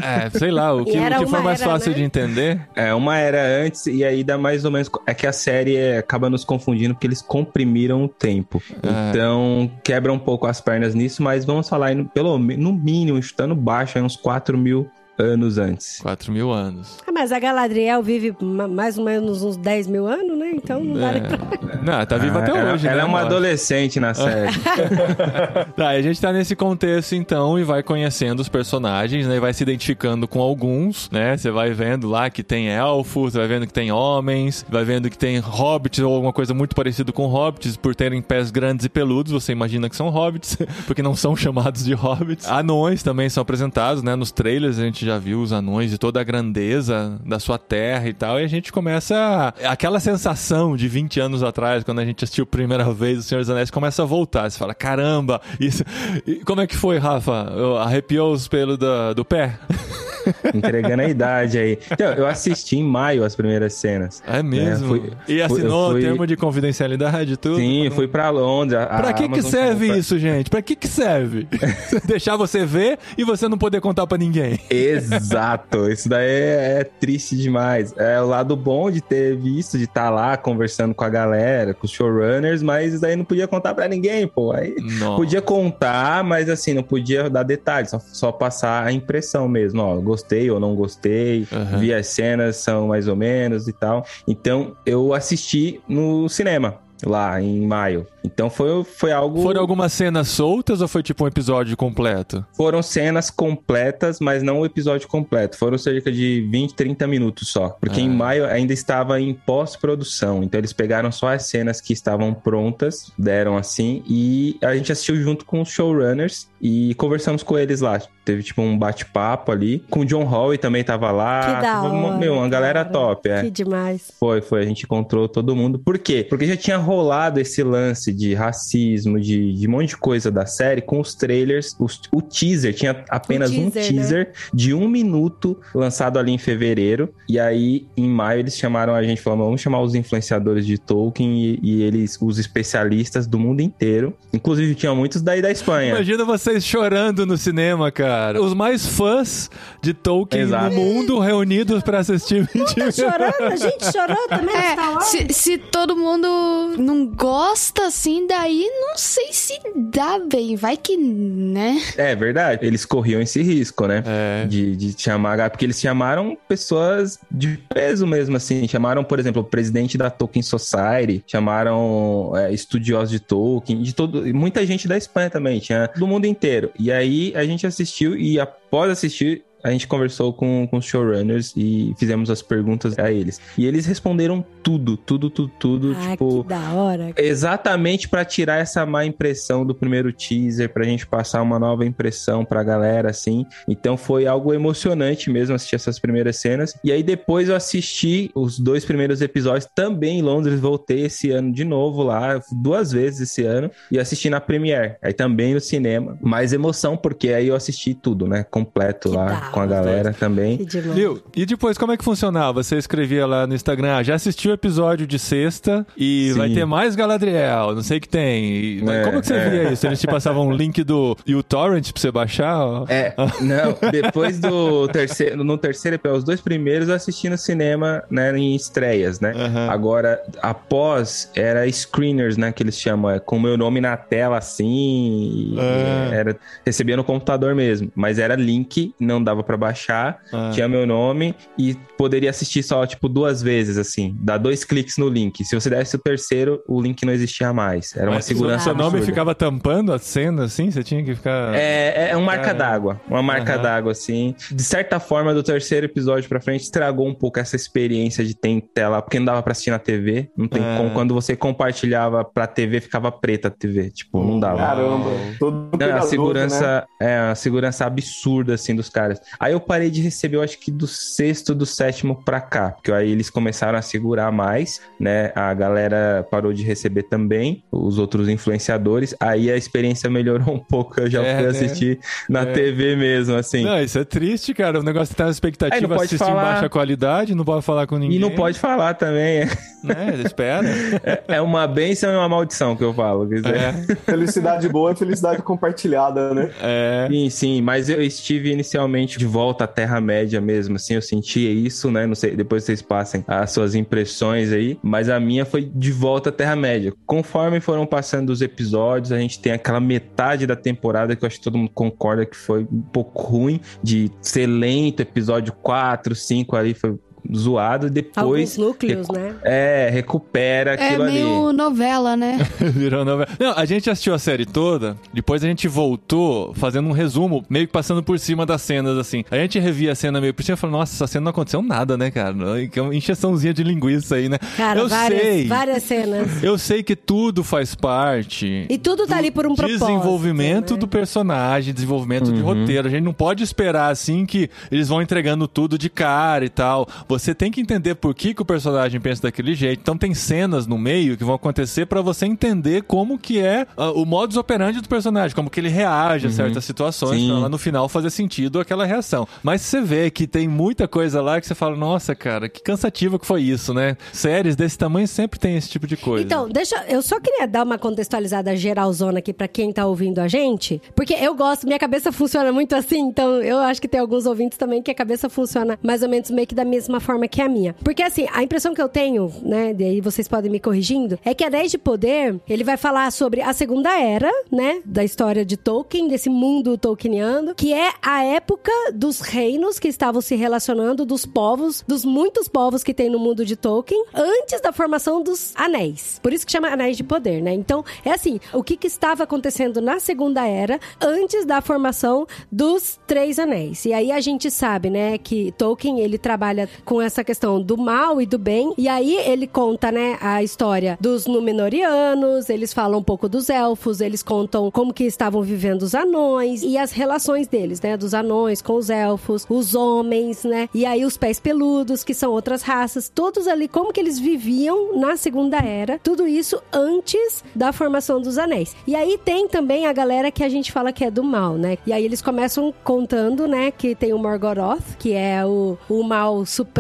É, sei lá, o que, o que for uma mais era, fácil né? de entender. É, uma era antes e aí dá mais ou menos. É que a série é, acaba nos confundindo porque eles comprimiram o tempo. É. Então quebra um pouco as pernas nisso, mas vamos falar pelo no mínimo, chutando baixo, aí uns 4 mil anos antes. 4 mil anos. Ah, Mas a Galadriel vive ma- mais ou menos uns 10 mil anos, né? Então não vale pra... É. Não, tá viva Ah, até ela, hoje, ela né? é uma Nossa. adolescente na série. Tá, e a gente tá nesse contexto então e vai conhecendo os personagens, né? E vai se identificando com alguns, né? Você vai vendo lá que tem elfos, vai vendo que tem homens, vai vendo que tem hobbits ou alguma coisa muito parecida com hobbits, por terem pés grandes e peludos, você imagina que são hobbits, porque não são chamados de hobbits. Anões também são apresentados, né? Nos trailers a gente já viu os anões e toda a grandeza da sua terra e tal, e a gente começa a- aquela sensação de 20 anos atrás, quando a gente assistiu a primeira vez o Senhor dos Anéis, começa a voltar. Você fala, caramba, isso. E como é que foi, Rafa? Arrepiou os pelos da- do pé? Entregando a idade aí. Então, eu assisti em maio as primeiras cenas. É mesmo? É, fui- e assinou fui- o termo de confidencialidade e tudo? Sim, fui pra Londres. a- Pra que que serve comprou- isso, gente? Pra que que serve? Deixar você ver e você não poder contar pra ninguém. Exato, isso daí é, é triste demais. É o lado bom de ter visto, de estar lá conversando com a galera, com os showrunners, mas isso daí não podia contar pra ninguém, pô. Aí Nossa. podia contar, mas assim, não podia dar detalhes, só, só passar a impressão mesmo. Ó, gostei ou não gostei, Aham. vi as cenas, são mais ou menos e tal. Então eu assisti no cinema. Lá em maio. Então foi, foi algo. Foram algumas cenas soltas ou foi tipo um episódio completo? Foram cenas completas, mas não o episódio completo. Foram cerca de 20, 30 minutos só. Porque Ah. em maio ainda estava em pós-produção. Então eles pegaram só as cenas que estavam prontas, deram assim, e a gente assistiu junto com os showrunners e conversamos com eles lá. Teve tipo um bate-papo ali. Com o John Howe também tava lá. Que da Teve uma- hora, Meu, uma galera cara. top, é. Que demais. Foi, foi. A gente encontrou todo mundo. Por quê? Porque já tinha rolado esse lance de racismo, de, de um monte de coisa da série com os trailers. Os, o teaser tinha apenas teaser, um né? teaser de um minuto lançado ali em fevereiro. E aí, em maio, eles chamaram a gente, falaram, vamos chamar os influenciadores de Tolkien e, e eles, os especialistas do mundo inteiro. Inclusive, tinha muitos daí da Espanha. Imagina vocês chorando no cinema, cara. Os mais fãs de Tolkien Exato. no mundo reunidos pra assistir Tá chorando? A gente chorou também É, se, se todo mundo não gosta assim, daí não sei se dá bem. Vai que, né? É verdade. Eles corriam esse risco, né? É. De, de chamar. Porque eles chamaram pessoas de peso mesmo, assim. Chamaram, por exemplo, o presidente da Tolkien Society, chamaram é, estudiosos de Tolkien, de todo. Muita gente da Espanha também, tinha do mundo inteiro. E aí a gente assistiu e após assistir. A gente conversou com, com os showrunners e fizemos as perguntas a eles. E eles responderam tudo, tudo, tudo, tudo. Ah, tipo, que da hora. Exatamente pra tirar essa má impressão do primeiro teaser, pra gente passar uma nova impressão pra galera, assim. Então foi algo emocionante mesmo assistir essas primeiras cenas. E aí depois eu assisti os dois primeiros episódios também em Londres, voltei esse ano de novo lá, duas vezes esse ano, e assisti na Premiere. Aí também no cinema. Mais emoção, porque aí eu assisti tudo, né? Completo Que lá da com a galera também. Viu? E depois, como é que funcionava? Você escrevia lá no Instagram, ah, já assistiu o episódio de sexta e Sim. vai ter mais Galadriel, não sei o que tem. E- mas É, como que você é. via isso? Eles te passavam um link do uTorrent pra você baixar? ó? É, não, depois do terceiro, no terceiro episódio, os dois primeiros eu assisti no cinema, né, em estreias, né? Aham. Agora, após, era screeners, né, que eles chamam, é, com o meu nome na tela, assim, Ah. era, recebia no computador mesmo, mas era link, não dava pra baixar, Ah. tinha meu nome e poderia assistir só, tipo, duas vezes, assim, dá dois cliques no link. Se você desse o terceiro, o link não existia mais, era uma Mas segurança Seu nome absurda. ficava tampando a cena, assim? Você tinha que ficar... É, é um marca d'água. Uma marca d'água, assim. De certa forma, do terceiro episódio pra frente, estragou um pouco essa experiência de ter tela, porque não dava pra assistir na TV. Não tem É. como. Quando você compartilhava pra TV, ficava preta a TV. Tipo, não dava. Caramba. Todo Não, a segurança né? é a segurança absurda assim dos caras. Aí eu parei de receber, eu acho que do sexto, do sétimo pra cá, porque aí eles começaram a segurar mais, né? A galera parou de receber também, os outros influenciadores. Aí a experiência melhorou um pouco. Eu já É, fui né? assistir na É. TV mesmo, assim. Não, isso é triste, cara. O negócio tá na Aí expectativa não pode assistir em falar. baixa qualidade, não pode falar com ninguém. E não pode falar também. Né? Espera. É, é uma bênção e uma maldição que eu falo. Quer dizer. É, Felicidade boa é felicidade compartilhada, né? é. Sim, sim, mas eu estive inicialmente de volta à Terra-média mesmo, assim, eu sentia isso, né? Não sei, depois vocês passem as suas impressões aí, mas a minha foi de volta à Terra-média. Conforme foram passando os episódios, a gente tem aquela metade da temporada que eu acho que todo mundo concorda que foi um pouco ruim, de ser lento, episódio 4, 5 ali foi zoado, e depois Alguns núcleos, recu- né? é, recupera É aquilo ali. meio novela, né? Virou novela. Não, a gente assistiu a série toda, depois a gente voltou fazendo um resumo, meio que passando por cima das cenas, assim. A gente revia a cena meio por cima e falou, nossa, essa cena não aconteceu nada, né, cara? Que é uma encheçãozinha de linguiça aí, né? Cara, eu várias, sei. várias cenas. Eu sei que tudo faz parte. E tudo tá ali por um propósito. Desenvolvimento né? do personagem, desenvolvimento Uhum. de roteiro. A gente não pode esperar assim que eles vão entregando tudo de cara e tal. Você tem que entender por que, que o personagem pensa daquele jeito. Então tem cenas no meio que vão acontecer pra você entender como que é ah, o modus operandi do personagem, como que ele reage a certas situações, Sim. pra lá no final fazer sentido aquela reação. Mas você vê que tem muita coisa lá que você fala, nossa, cara, que cansativo que foi isso, né? Séries desse tamanho sempre tem esse tipo de coisa. Então, deixa. Eu só queria dar uma contextualizada geralzona aqui pra quem tá ouvindo a gente. Porque eu gosto, minha cabeça funciona muito assim, então eu acho que tem alguns ouvintes também que a cabeça funciona mais ou menos meio que da mesma forma que a minha. Porque assim, a impressão que eu tenho, né, e aí vocês podem me corrigindo, é que Anéis de Poder, ele vai falar sobre a Segunda Era, né, da história de Tolkien, desse mundo tolkieniano, que é a época dos reinos que estavam se relacionando, dos povos, dos muitos povos que tem no mundo de Tolkien, antes da formação dos anéis. Por isso que chama Anéis de Poder, né? Então, é assim, o que, que estava acontecendo na Segunda Era, antes da formação dos Três Anéis. E aí a gente sabe, né, que Tolkien, ele trabalha com essa questão do mal e do bem. E aí ele conta, né, a história dos Númenóreanos, eles falam um pouco dos elfos, eles contam como que estavam vivendo os anões e as relações deles, né, dos anões com os elfos, os homens, né, e aí os pés peludos, que são outras raças, todos ali, como que eles viviam na Segunda Era, tudo isso antes da formação dos anéis. E aí tem também a galera que a gente fala que é do mal, né, e aí eles começam contando, né, que tem o Morgoroth, que é o, o mal supremo,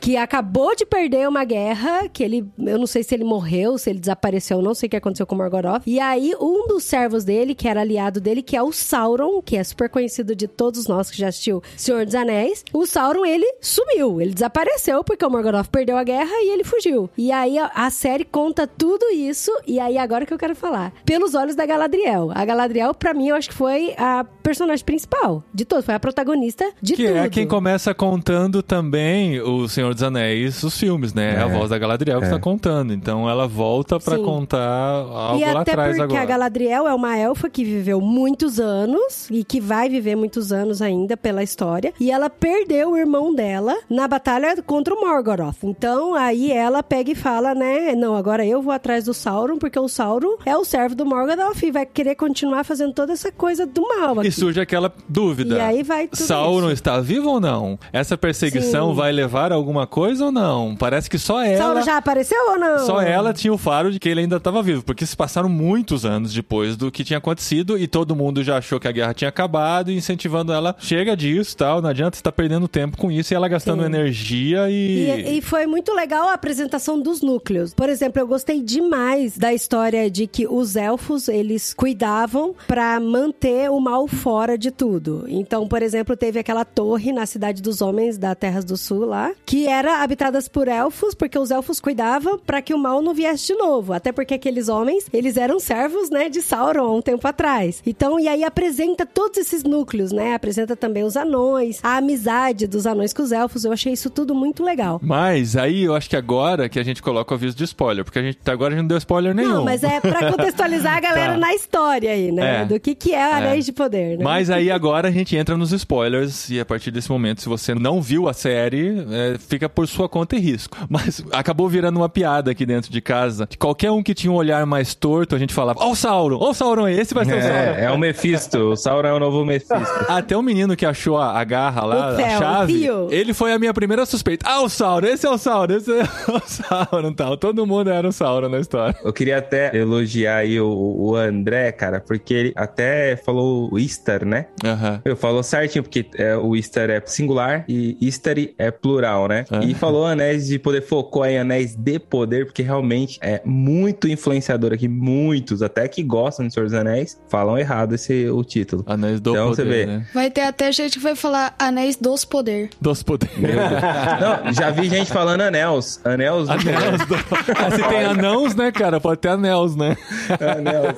que acabou de perder uma guerra, que ele, eu não sei se ele morreu, se ele desapareceu, não sei o que aconteceu com o Morgoroth. E aí, um dos servos dele, que era aliado dele, que é o Sauron, que é super conhecido de todos nós que já assistiu Senhor dos Anéis, o Sauron, ele sumiu, ele desapareceu porque o Morgoroth perdeu a guerra e ele fugiu. E aí, a, a série conta tudo isso, e aí agora que eu quero falar, pelos olhos da Galadriel. A Galadriel, pra mim, eu acho que foi a personagem principal de todos, foi a protagonista de que tudo. é quem começa contando também o Senhor dos Anéis, os filmes, né? É, a voz da Galadriel que É. está contando. Então ela volta pra Sim. contar algo E lá até atrás porque agora. a Galadriel é uma elfa que viveu muitos anos e que vai viver muitos anos ainda pela história. E ela perdeu o irmão dela na batalha contra o Morgoroth. Então aí ela pega e fala, né? Não, agora eu vou atrás do Sauron, porque o Sauron é o servo do Morgoroth e vai querer continuar fazendo toda essa coisa do mal aqui. E surge aquela dúvida. E aí vai tudo Sauron isso. está vivo ou não? Essa perseguição Sim. vai levar a alguma coisa ou não? Parece que só ela. Já apareceu ou não? Só ela tinha o faro de que ele ainda estava vivo, porque se passaram muitos anos depois do que tinha acontecido e todo mundo já achou que a guerra tinha acabado, e incentivando ela, chega disso, tal, não adianta você estar perdendo tempo com isso e ela gastando Sim. energia e... E, e foi muito legal a apresentação dos núcleos. Por exemplo, eu gostei demais da história de que os elfos, eles cuidavam pra manter o mal fora de tudo. Então, por exemplo, teve aquela torre na cidade dos homens da Terras do Sul lá, que era habitadas por elfos, porque os elfos cuidavam pra que o mal não viesse de novo. Até porque aqueles homens, eles eram servos, né, de Sauron há um tempo atrás. Então, e aí apresenta todos esses núcleos, né? Apresenta também os anões, a amizade dos anões com os elfos. Eu achei isso tudo muito legal. Mas aí eu acho que agora que a gente coloca o aviso de spoiler, porque a gente até agora a gente não deu spoiler nenhum. Não, mas é pra contextualizar a galera Tá. na história aí, né? É. Do que, que é Anéis de Poder, né? Mas aí agora a gente entra nos spoilers e a partir desse momento, se você não viu a série, é, fica por sua conta e risco. Mas acabou virando uma piada aqui dentro de casa. Que qualquer um que tinha um olhar mais torto, a gente falava: Ó o Sauron, ó o Sauron aí, esse vai ser o Sauron. É, é o Mephisto. O Sauron é o novo Mephisto. Até o menino que achou a, a garra lá, O a chave, ele foi a minha primeira suspeita. Ah, o Sauron, esse é o Sauron, esse é o Sauron tal. Todo mundo era o Sauron na história. Eu queria até elogiar aí o, o André, cara, porque ele até falou o Istar, né? Aham. Eu falou certinho, porque é, o Istar é singular e Istari é plural, né? Ah. E falou anéis de poder, focou em anéis de poder, porque realmente é muito influenciador aqui. Muitos, até que gostam de Senhor dos Anéis, falam errado esse o título. Anéis do Então, você poder, vê. né? Vai ter até gente que vai falar Anéis dos Poder. Dos poderes. Não, já vi gente falando anéis. Anéis do Anéis do... Ah, se tem anãos, né, cara? Pode ter anéis, né? Anéis.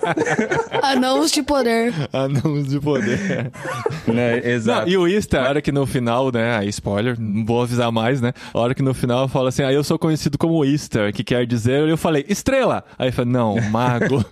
Anãos de Poder. Anãos de poder. Né, Não, exato. e o Ista, a hora que no final, né? Aí, spoiler, não vou avisar mais, né? A hora que no final fala assim, aí eu sou conhecido como Easter, que quer dizer, eu falei, estrela! Aí eu falei, não, mago.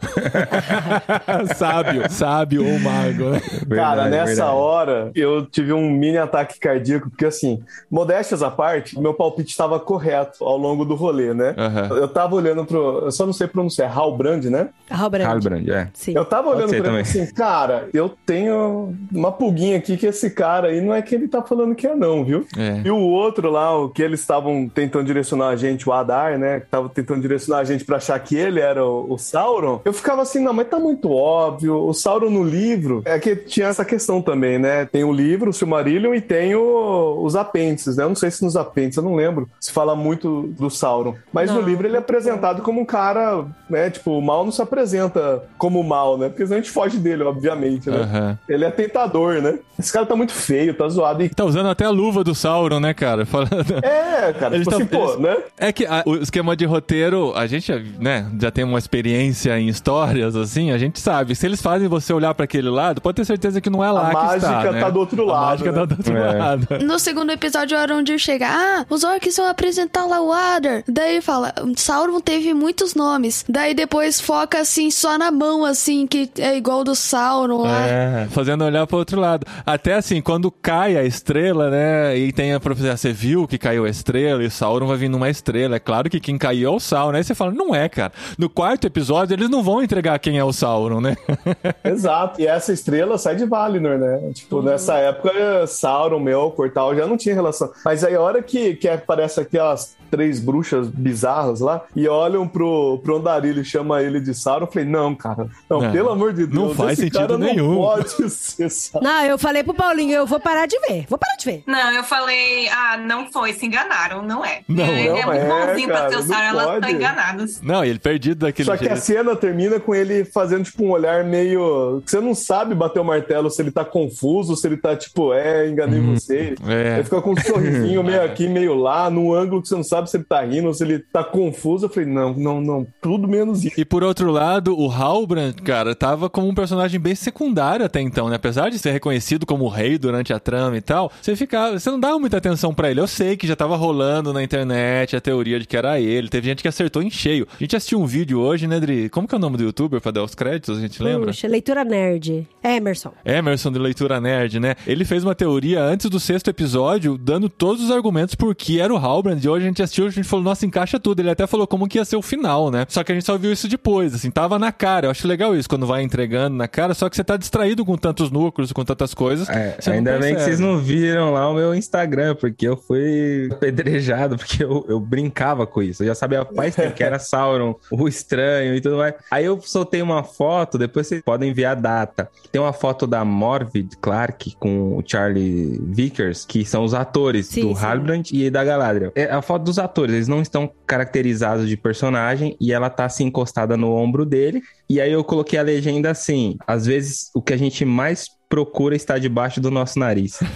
sábio, sábio ou mago. né? Cara, Verdade, nessa verdade. hora eu tive um mini ataque cardíaco, porque assim, modéstias à parte, meu palpite estava correto ao longo do rolê, né? Aham. Eu tava olhando pro. Eu só não sei pronunciar, Halbrand, né? Halbrand. Halbrand, é. Sim. Eu tava olhando pra ele também. assim, cara, eu tenho uma pulguinha aqui que esse cara aí não é que ele tá falando que é, não, viu? É. E o outro lá, o que eles estavam tentando direcionar a gente, o Adar, né? Que tava tentando direcionar a gente pra achar que ele era o, o Sauron. Eu ficava assim, não, mas tá muito óbvio. O Sauron no livro é que tinha essa questão também, né? Tem o livro, o Silmarillion, e tem o- os apêndices, né? Eu não sei se nos apêndices, eu não lembro se fala muito do Sauron. Mas no Não. livro ele é apresentado como um cara, né? Tipo, o mal não se apresenta como mal, né? Porque senão a gente foge dele, obviamente, né? Aham. Ele é tentador, né? Esse cara tá muito feio, tá zoado. E Tá usando até a luva do Sauron, né, cara? Falando... é, cara, Eles tipo assim, pô, eles- né? É que a- o esquema de roteiro, a gente né, já tem uma experiência em histórias, assim, a gente sabe. Se eles fazem você olhar pra aquele lado, pode ter certeza que não é lá A que está, mágica né? tá do outro A lado, mágica né? tá do outro É. lado. No segundo episódio, o Arondir chega. Ah, os orcs vão apresentar lá o Adar. Daí fala, Sauron teve muitos nomes. Daí depois foca assim, só na mão, assim, que é igual do Sauron lá. É, fazendo olhar pro outro lado. Até assim, quando cai a estrela, né, e tem a profecia, você viu que caiu a estrela e o Sauron vai vir numa estrela. É claro que quem caiu é o Sauron. Aí você fala, não é, cara. No quarto episódio, eles não vão entregar quem é o Sauron, né? Exato. E essa estrela sai de Valinor, né? Tipo, nessa época, Sauron, Melkor e tal, já não tinha relação. Mas aí a hora que, que aparece aquelas três bruxas bizarras lá e olham pro, pro Andarilho e chama ele de Sauron, eu falei, não, cara. Não, Não, pelo amor de Deus. não faz esse sentido cara nenhum. Não pode ser Sauron. Não, eu falei pro Paulinho, eu vou parar de ver. Vou parar de ver. Não, eu falei, ah, não foi, se enganaram, não é. Não, ele é não muito é, bonzinho pra cara, ser o Sauron, elas estão enganadas. Não, ele perdido daquele Só que jeito. a cena termina com ele fazendo, tipo, um olhar meio. que Você não sabe bater o martelo se ele tá confuso, se ele tá, tipo, é, enganei você. É. Ele fica com um sorrisinho meio aqui, meio lá, num ângulo que você não sabe se ele tá rindo ou se ele tá confuso. Eu falei, não, não, não, tudo menos isso. E por outro lado, o Halbrand, cara, tava como um personagem bem secundário até então, né? Apesar de ser reconhecido como rei durante a trama e tal, você ficava, você não dava muita atenção pra ele. Eu sei que já tava rolando na internet a teoria de que era ele. Teve gente que acertou em cheio. A gente assistiu um vídeo hoje, né, Dri? Como que é o nome do youtuber pra dar os créditos? A gente lembra? Puxa, leitura nerd. Emerson. Emerson de Leitura Nerd, né? Ele fez uma teoria antes do sexto episódio, dando todos os argumentos por que era o Halbrand. E hoje a gente assistiu, a gente falou, nossa, encaixa tudo. Ele até falou como que ia ser o final, né? Só que a gente só viu isso depois, assim, tava na cara. Eu acho legal isso, quando vai entregando na cara, só que você tá distraído com tantos núcleos, com tantas coisas. É, ainda bem que vocês não viram lá o meu Instagram, porque eu fui apedrejado, porque eu, eu brincava com isso. Eu já sabia faz tempo que era Sauron, o estranho e tudo mais. Aí eu soltei uma foto, depois vocês podem ver a data. Tem uma foto da Morvid Clark com o Charlie Vickers, que são os atores Sim, do sim. Halbrand e da Galadriel. É a foto dos atores, eles não estão caracterizados de personagem e ela tá assim encostada no ombro dele. E aí eu coloquei a legenda assim: às vezes o que a gente mais procura está debaixo do nosso nariz.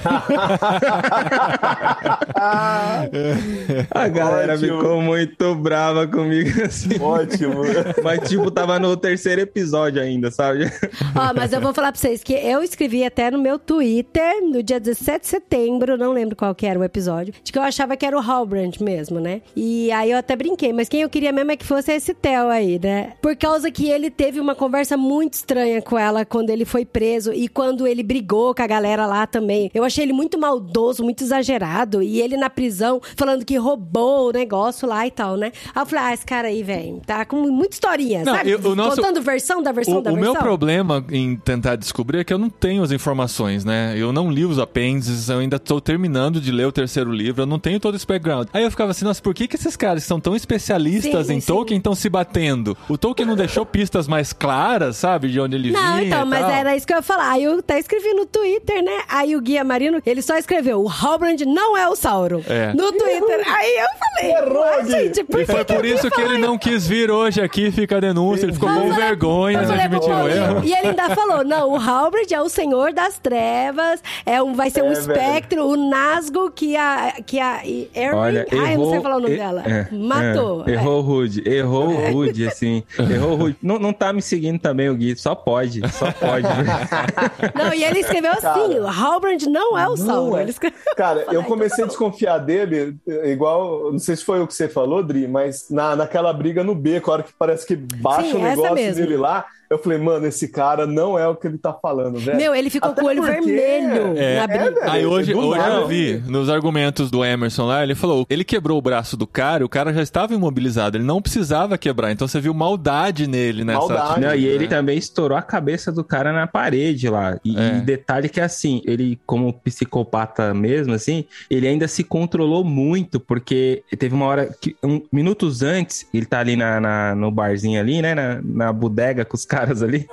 a galera Ótimo. ficou muito brava comigo assim. Ótimo. Mas, tipo, tava no terceiro episódio ainda, sabe? Ó, mas eu vou falar pra vocês que eu escrevi até no meu Twitter, no dia 17 de setembro, não lembro qual que era o episódio, de que eu achava que era o Halbrand mesmo, né? E aí eu até brinquei, mas quem eu queria mesmo é que fosse esse Theo aí, né? Por causa que ele teve uma conversa muito estranha com ela quando ele foi preso e quando ele brigou com a galera lá também. Eu achei ele muito maldoso, muito exagerado, e ele na prisão falando que roubou o negócio lá e tal, né? Aí eu falei, ah, esse cara aí, velho, tá com muita historinha, Não, sabe? eu- o nosso- Contando versão da versão O, da o versão. meu problema em tentar descobrir é que eu não tenho as informações, né? Eu não li os apêndices, eu ainda tô terminando de ler o terceiro livro, eu não tenho todo esse background. Aí eu ficava assim, nossa, por que, que esses caras que são tão especialistas Sim, em sim. Tolkien estão se batendo? O Tolkien não deixou pistas mais claras, sabe? De onde ele Não, vinha. então, e mas era isso que eu ia falar. Aí eu até escrevi no Twitter, né? Aí o Guia Marino, ele só escreveu: o Halbrand não é o Sauron. É. No Twitter. Aí eu falei: Errou, gente, por E foi por isso que ele não quis vir hoje aqui, fica a denúncia. Ele ficou com vergonha de admitir o erro. E ele ainda falou: não, o Halbrand é o senhor das trevas, é um, vai ser um É, velho. espectro, o Nazgûl que a. Que a e Erin, Olha, ah, eu não sei errou- falar o nome dela. é, Matou. é, É. errou rude, errou rude, assim. Errou rude. Não, não tá me seguindo também o Gui, só pode, só pode. Não, e ele escreveu assim: o Halbrand não é o Sauron. é. Escreveu- Cara, eu Falei, comecei a desconfiar dele, igual, não sei se foi o que você falou, Dri, mas na, naquela briga no beco, a hora que parece que baixa Sim, o negócio dele lá, eu falei, mano, esse cara não é o que ele tá falando, velho. Meu, ele ficou Até com o olho porque- vermelho É. na briga. velho, Aí hoje, hoje eu vi, nos argumentos do Emerson lá, ele falou, ele quebrou o braço do cara, o cara já estava imobilizado, ele não precisava quebrar, então você viu maldade nele nessa Maldade. atitude, Não, e ele né? também estourou a cabeça do cara na parede lá. E, É. e detalhe que assim, ele, como psicopata mesmo, assim, ele ainda se controlou muito, porque teve uma hora que, um, minutos antes, ele tá ali na, na- no barzinho ali, né? Na, na bodega com os caras ali.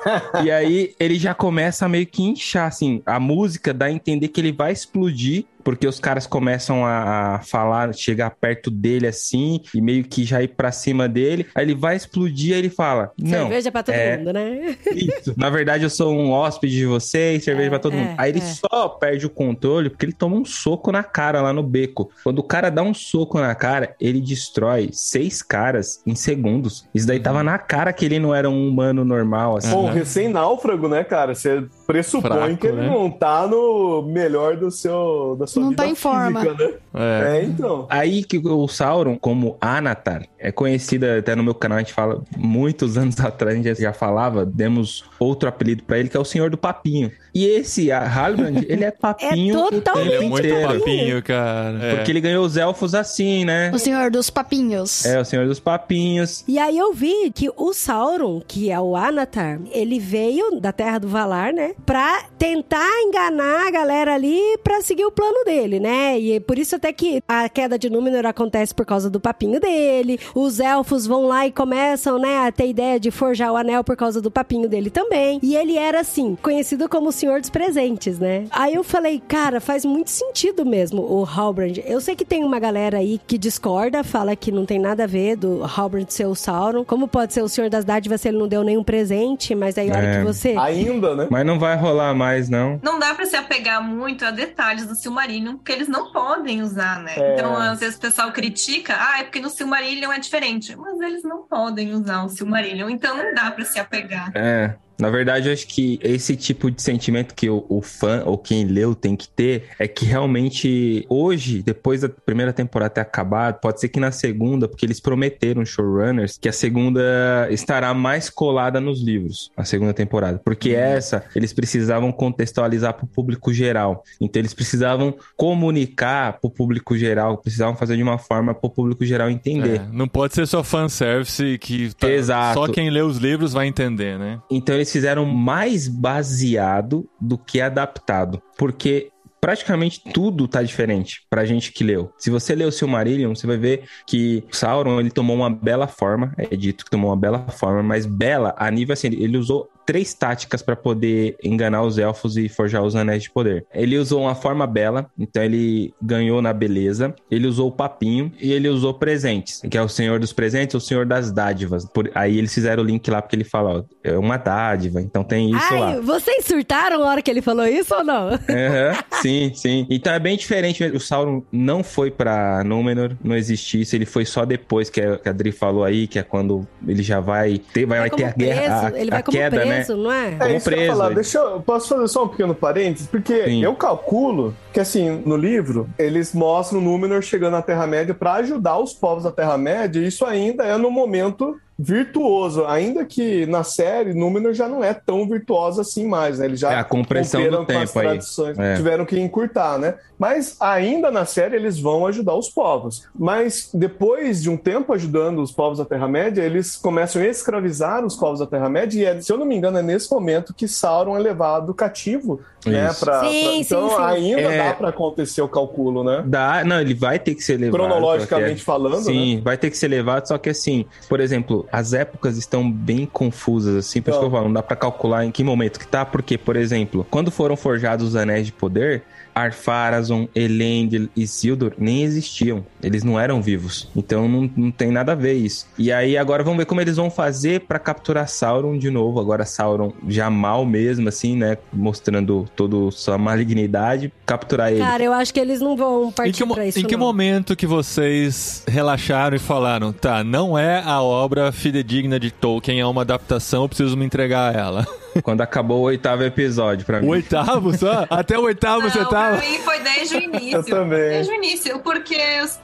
e aí ele já começa a meio que inchar, assim. A música dá a entender que ele vai explodir. Porque os caras começam a, a falar, chegar perto dele assim, e meio que já ir pra cima dele. Aí ele vai explodir, aí ele fala: Não, Cerveja pra todo é, mundo, né? isso. Na verdade, eu sou um hóspede de vocês, cerveja É, pra todo é, mundo. Aí ele é. só perde o controle porque ele toma um soco na cara lá no beco. Quando o cara dá um soco na cara, ele destrói seis caras em segundos. Isso daí tava na cara que ele não era um humano normal, assim. Bom, Aham. recém-náufrago, né, cara? Você pressupõe Fraco, que ele né? não tá no melhor do seu, da sua sua Não vida tá em forma. física, né? É. É, então. Aí que o Sauron, como Anatar, é conhecida até no meu canal, a gente fala muitos anos atrás, a gente já falava, demos outro apelido pra ele, que é o Senhor do Papinho. E esse a Halbrand, ele é papinho o totalmente Ele é muito inteiro. papinho, cara. É. Porque ele ganhou os elfos assim, né? O senhor dos papinhos. É, o Senhor dos Papinhos. E aí eu vi que o Sauron, que é o Anatar, ele veio da Terra do Valar, né? Pra tentar enganar a galera ali pra seguir o plano dele, né? E é por isso até que a queda de Númenor acontece por causa do papinho dele. Os elfos vão lá e começam, né, a ter ideia de forjar o anel por causa do papinho dele também. E ele era, assim, conhecido como o Senhor dos Presentes, né? Aí eu falei, cara, faz muito sentido mesmo o Halbrand. Eu sei que tem uma galera aí que discorda, fala que não tem nada a ver do Halbrand ser o Sauron. Como pode ser o Senhor das Dádivas se ele não deu nenhum presente? Mas aí, a hora É. que você... Ainda, né? Mas não vai rolar mais, não. Não dá pra se apegar muito a detalhes do Silmarillion, porque eles não podem usar, né? É. Então, às vezes o pessoal critica, ah, é porque no Silmarillion é diferente. Mas eles não podem usar o Silmarillion, então não dá pra se apegar. É. Na verdade, eu acho que esse tipo de sentimento que o, o fã ou quem leu tem que ter é que realmente hoje, depois da primeira temporada ter acabado, pode ser que na segunda, porque eles prometeram, showrunners, que a segunda estará mais colada nos livros, a segunda temporada. Porque essa, eles precisavam contextualizar para o público geral. Então, eles precisavam comunicar para o público geral, precisavam fazer de uma forma para o público geral entender. É, não pode ser só fanservice que tá- Exato. só quem lê os livros vai entender, né? Então eles fizeram mais baseado do que adaptado. Porque praticamente tudo tá diferente pra gente que leu. Se você leu o Silmarillion, você vai ver que Sauron, ele tomou uma bela forma, é dito que tomou uma bela forma, mas bela a nível assim, ele usou três táticas pra poder enganar os elfos e forjar os anéis de poder. Ele usou uma forma bela, então ele ganhou na beleza, ele usou o papinho e ele usou presentes, que é o senhor dos presentes, o senhor das dádivas. Por, aí eles fizeram o link lá porque ele fala, ó, é uma dádiva, então tem isso lá. Ai, vocês surtaram na hora que ele falou isso ou não? Aham, sim, sim. Então é bem diferente. O Sauron não foi pra Númenor, não existe isso. Ele foi só depois que a, que a Dri falou aí, que é quando ele já vai ter, vai, vai ter a guerra, a, queda, né? Preso, não é? É isso que eu ia preso, falar. Deixa eu, posso fazer só um pequeno parênteses? Porque Sim. eu calculo que, assim, no livro, eles mostram o Númenor chegando à Terra-média para ajudar os povos da Terra-média, e isso ainda é no momento virtuoso. Ainda que na série, Númenor já não é tão virtuosa assim mais, né? Eles já É a compressão do romperam com as tempo aí. tradições, É. tiveram que encurtar, né? Mas ainda na série eles vão ajudar os povos. Mas depois de um tempo ajudando os povos da Terra-média, eles começam a escravizar os povos da Terra-média e, é- se eu não me engano, é nesse momento que Sauron é levado cativo, né? Isso. Pra, Sim, pra- sim, então sim. ainda É. dá para acontecer o cálculo, né? Dá, não, ele vai ter que ser levado. Cronologicamente porque- falando, né? Sim, vai ter que ser levado, só que assim, por exemplo, as épocas estão bem confusas, assim, por isso que eu Então. falo, não dá pra calcular em que momento que tá, porque, por exemplo, quando foram forjados os anéis de poder, Ar-Pharazôn, Elendil e Isildur nem existiam. Eles não eram vivos. Então não, não tem nada a ver isso. E aí agora vamos ver como eles vão fazer pra capturar Sauron de novo. Agora Sauron já mal mesmo, assim, né? Mostrando toda sua malignidade. Capturar ele. Cara, eu acho que eles não vão partir pra isso, em que não. momento que vocês relaxaram e falaram, tá, não é a obra fidedigna de Tolkien, é uma adaptação, eu preciso me entregar a ela? Quando acabou o oitavo episódio pra mim. O oitavo só? Até o oitavo você Não, tava? pra mim foi desde o início. Eu também. Desde o início, porque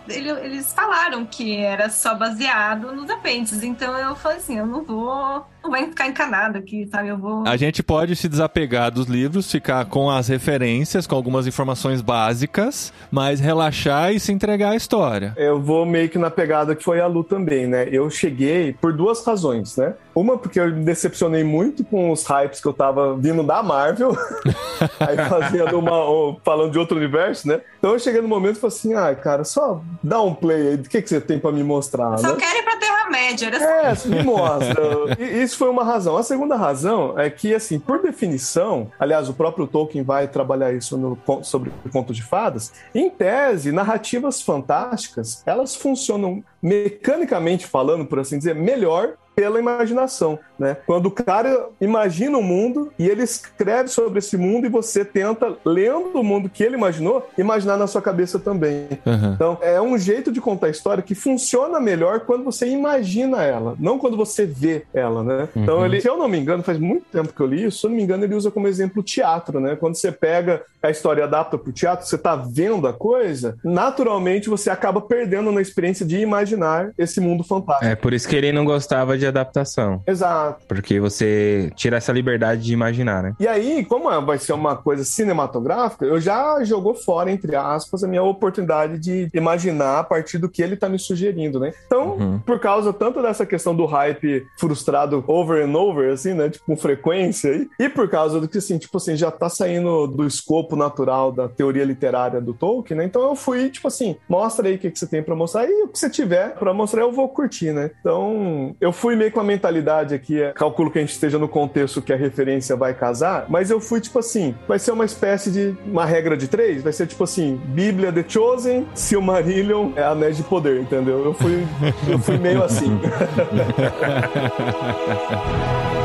eles falaram que era só baseado nos apêndices. Então eu falei assim, eu não vou. Não vai ficar encanado aqui, sabe? Eu vou. A gente pode se desapegar dos livros, ficar com as referências, com algumas informações básicas, mas relaxar e se entregar à história. Eu vou meio que na pegada que foi a Lu também, né? Eu cheguei por duas razões, né? Uma, porque eu me decepcionei muito com os hypes que eu tava vindo da Marvel, aí fazendo uma. ou falando de outro universo, né? Então eu cheguei no momento e falei assim: ah, cara, só dá um play aí, do que, que você tem pra me mostrar, Só né? quero ir pra Terra-média. Era É, me mostra. E Isso foi uma razão. A segunda razão é que, assim, por definição, aliás, o próprio Tolkien vai trabalhar isso no, sobre o conto de fadas. Em tese, narrativas fantásticas, elas funcionam mecanicamente falando, por assim dizer, melhor pela imaginação, né? Quando o cara imagina o um mundo e ele escreve sobre esse mundo e você tenta, lendo o mundo que ele imaginou, imaginar na sua cabeça também. Uhum. Então, é um jeito de contar a história que funciona melhor quando você imagina ela, não quando você vê ela, né? Uhum. Então, ele, se eu não me engano, faz muito tempo que eu li isso, se eu não me engano, ele usa como exemplo o teatro, né? Quando você pega a história e adapta para o teatro, você está vendo a coisa, naturalmente você acaba perdendo na experiência de imaginar esse mundo fantástico. É por isso que ele não gostava de adaptação. Exato. Porque você tira essa liberdade de imaginar, né? E aí, como é, vai ser uma coisa cinematográfica, eu já jogou fora, entre aspas, a minha oportunidade de imaginar a partir do que ele está me sugerindo, né? Então, uhum. por causa tanto dessa questão do hype frustrado over and over, assim, né? Tipo, com frequência aí, e por causa do que, assim, tipo assim, já tá saindo do escopo natural da teoria literária do Tolkien, né? Então eu fui, tipo assim, mostra aí o que, que você tem para mostrar e o que você tiver para mostrar eu vou curtir, né? Então eu fui meio com a mentalidade aqui, é, calculo que a gente esteja no contexto que a referência vai casar, mas eu fui tipo assim, vai ser uma espécie de uma regra de três, vai ser tipo assim, Bíblia The Chosen, Silmarillion, é Anéis de Poder, entendeu? Eu fui, eu fui meio assim.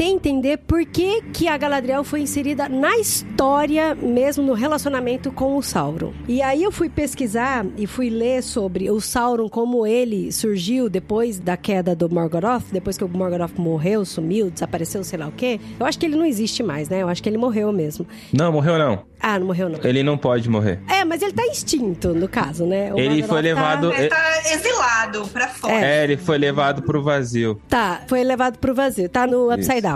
tentei entender por que, que a Galadriel foi inserida na história, mesmo no relacionamento com o Sauron. E aí eu fui pesquisar e fui ler sobre o Sauron, como ele surgiu depois da queda do Morgoth, depois que o Morgoth morreu, sumiu, desapareceu, sei lá o quê. Eu acho que ele não existe mais, né? Eu acho que ele morreu mesmo. Não, morreu não. Ah, não morreu não. Ele não pode morrer. É, mas ele tá extinto, no caso, né? O ele foi levado... Tá... Ele tá exilado pra fora. É. é, ele foi levado pro vazio. Tá, foi levado pro vazio. Tá no Upside Down.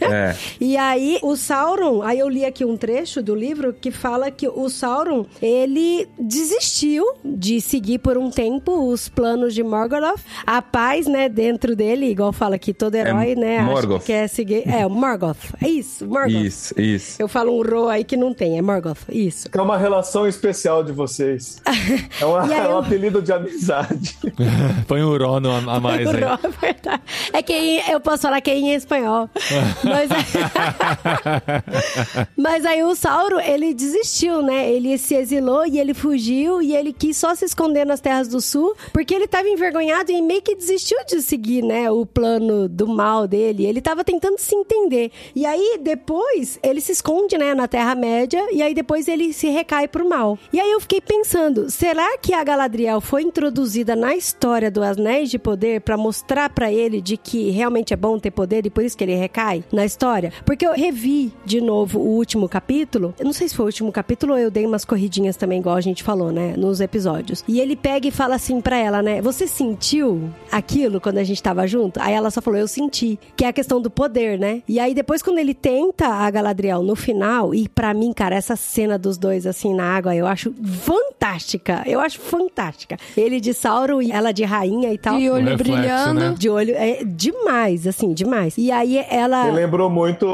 É. e aí, o Sauron... Aí eu li aqui um trecho do livro que fala que o Sauron, ele desistiu de seguir por um tempo os planos de Morgoth. A paz, né, dentro dele, igual fala aqui, todo herói, é né? Morgoth. Acho que quer seguir... É, o Morgoth. É isso, Morgoth. Isso, isso. Eu falo um ro aí que não tem, é Morgoth, isso. É uma relação especial de vocês. É, uma, é um apelido de amizade. Põe o Rono a, a mais aí. Ró, é verdade. É que eu posso falar que é em espanhol. Mas, mas aí o Sauro, ele desistiu, né? Ele se exilou e ele fugiu e ele quis só se esconder nas terras do sul porque ele tava envergonhado e meio que desistiu de seguir, né, o plano do mal dele. Ele tava tentando se entender. E aí, depois, ele se esconde, né, na Terra-média média e aí depois ele se recai pro mal. E aí eu fiquei pensando, será que a Galadriel foi introduzida na história do Anéis de Poder para mostrar para ele de que realmente é bom ter poder e por isso que ele recai na história? Porque eu revi de novo o último capítulo. Eu não sei se foi o último capítulo ou eu dei umas corridinhas também, igual a gente falou, né, nos episódios. E ele pega e fala assim para ela, né? Você sentiu aquilo quando a gente tava junto? Aí ela só falou, eu senti, que é a questão do poder, né? E aí depois quando ele tenta a Galadriel no final e para mim cara, essa cena dos dois assim na água, eu acho fantástica. Eu acho fantástica. Ele de Sauron e ela de rainha e tal. De olho reflexo, brilhando. Né? De olho. É demais, assim, demais. E aí ela. Me lembrou muito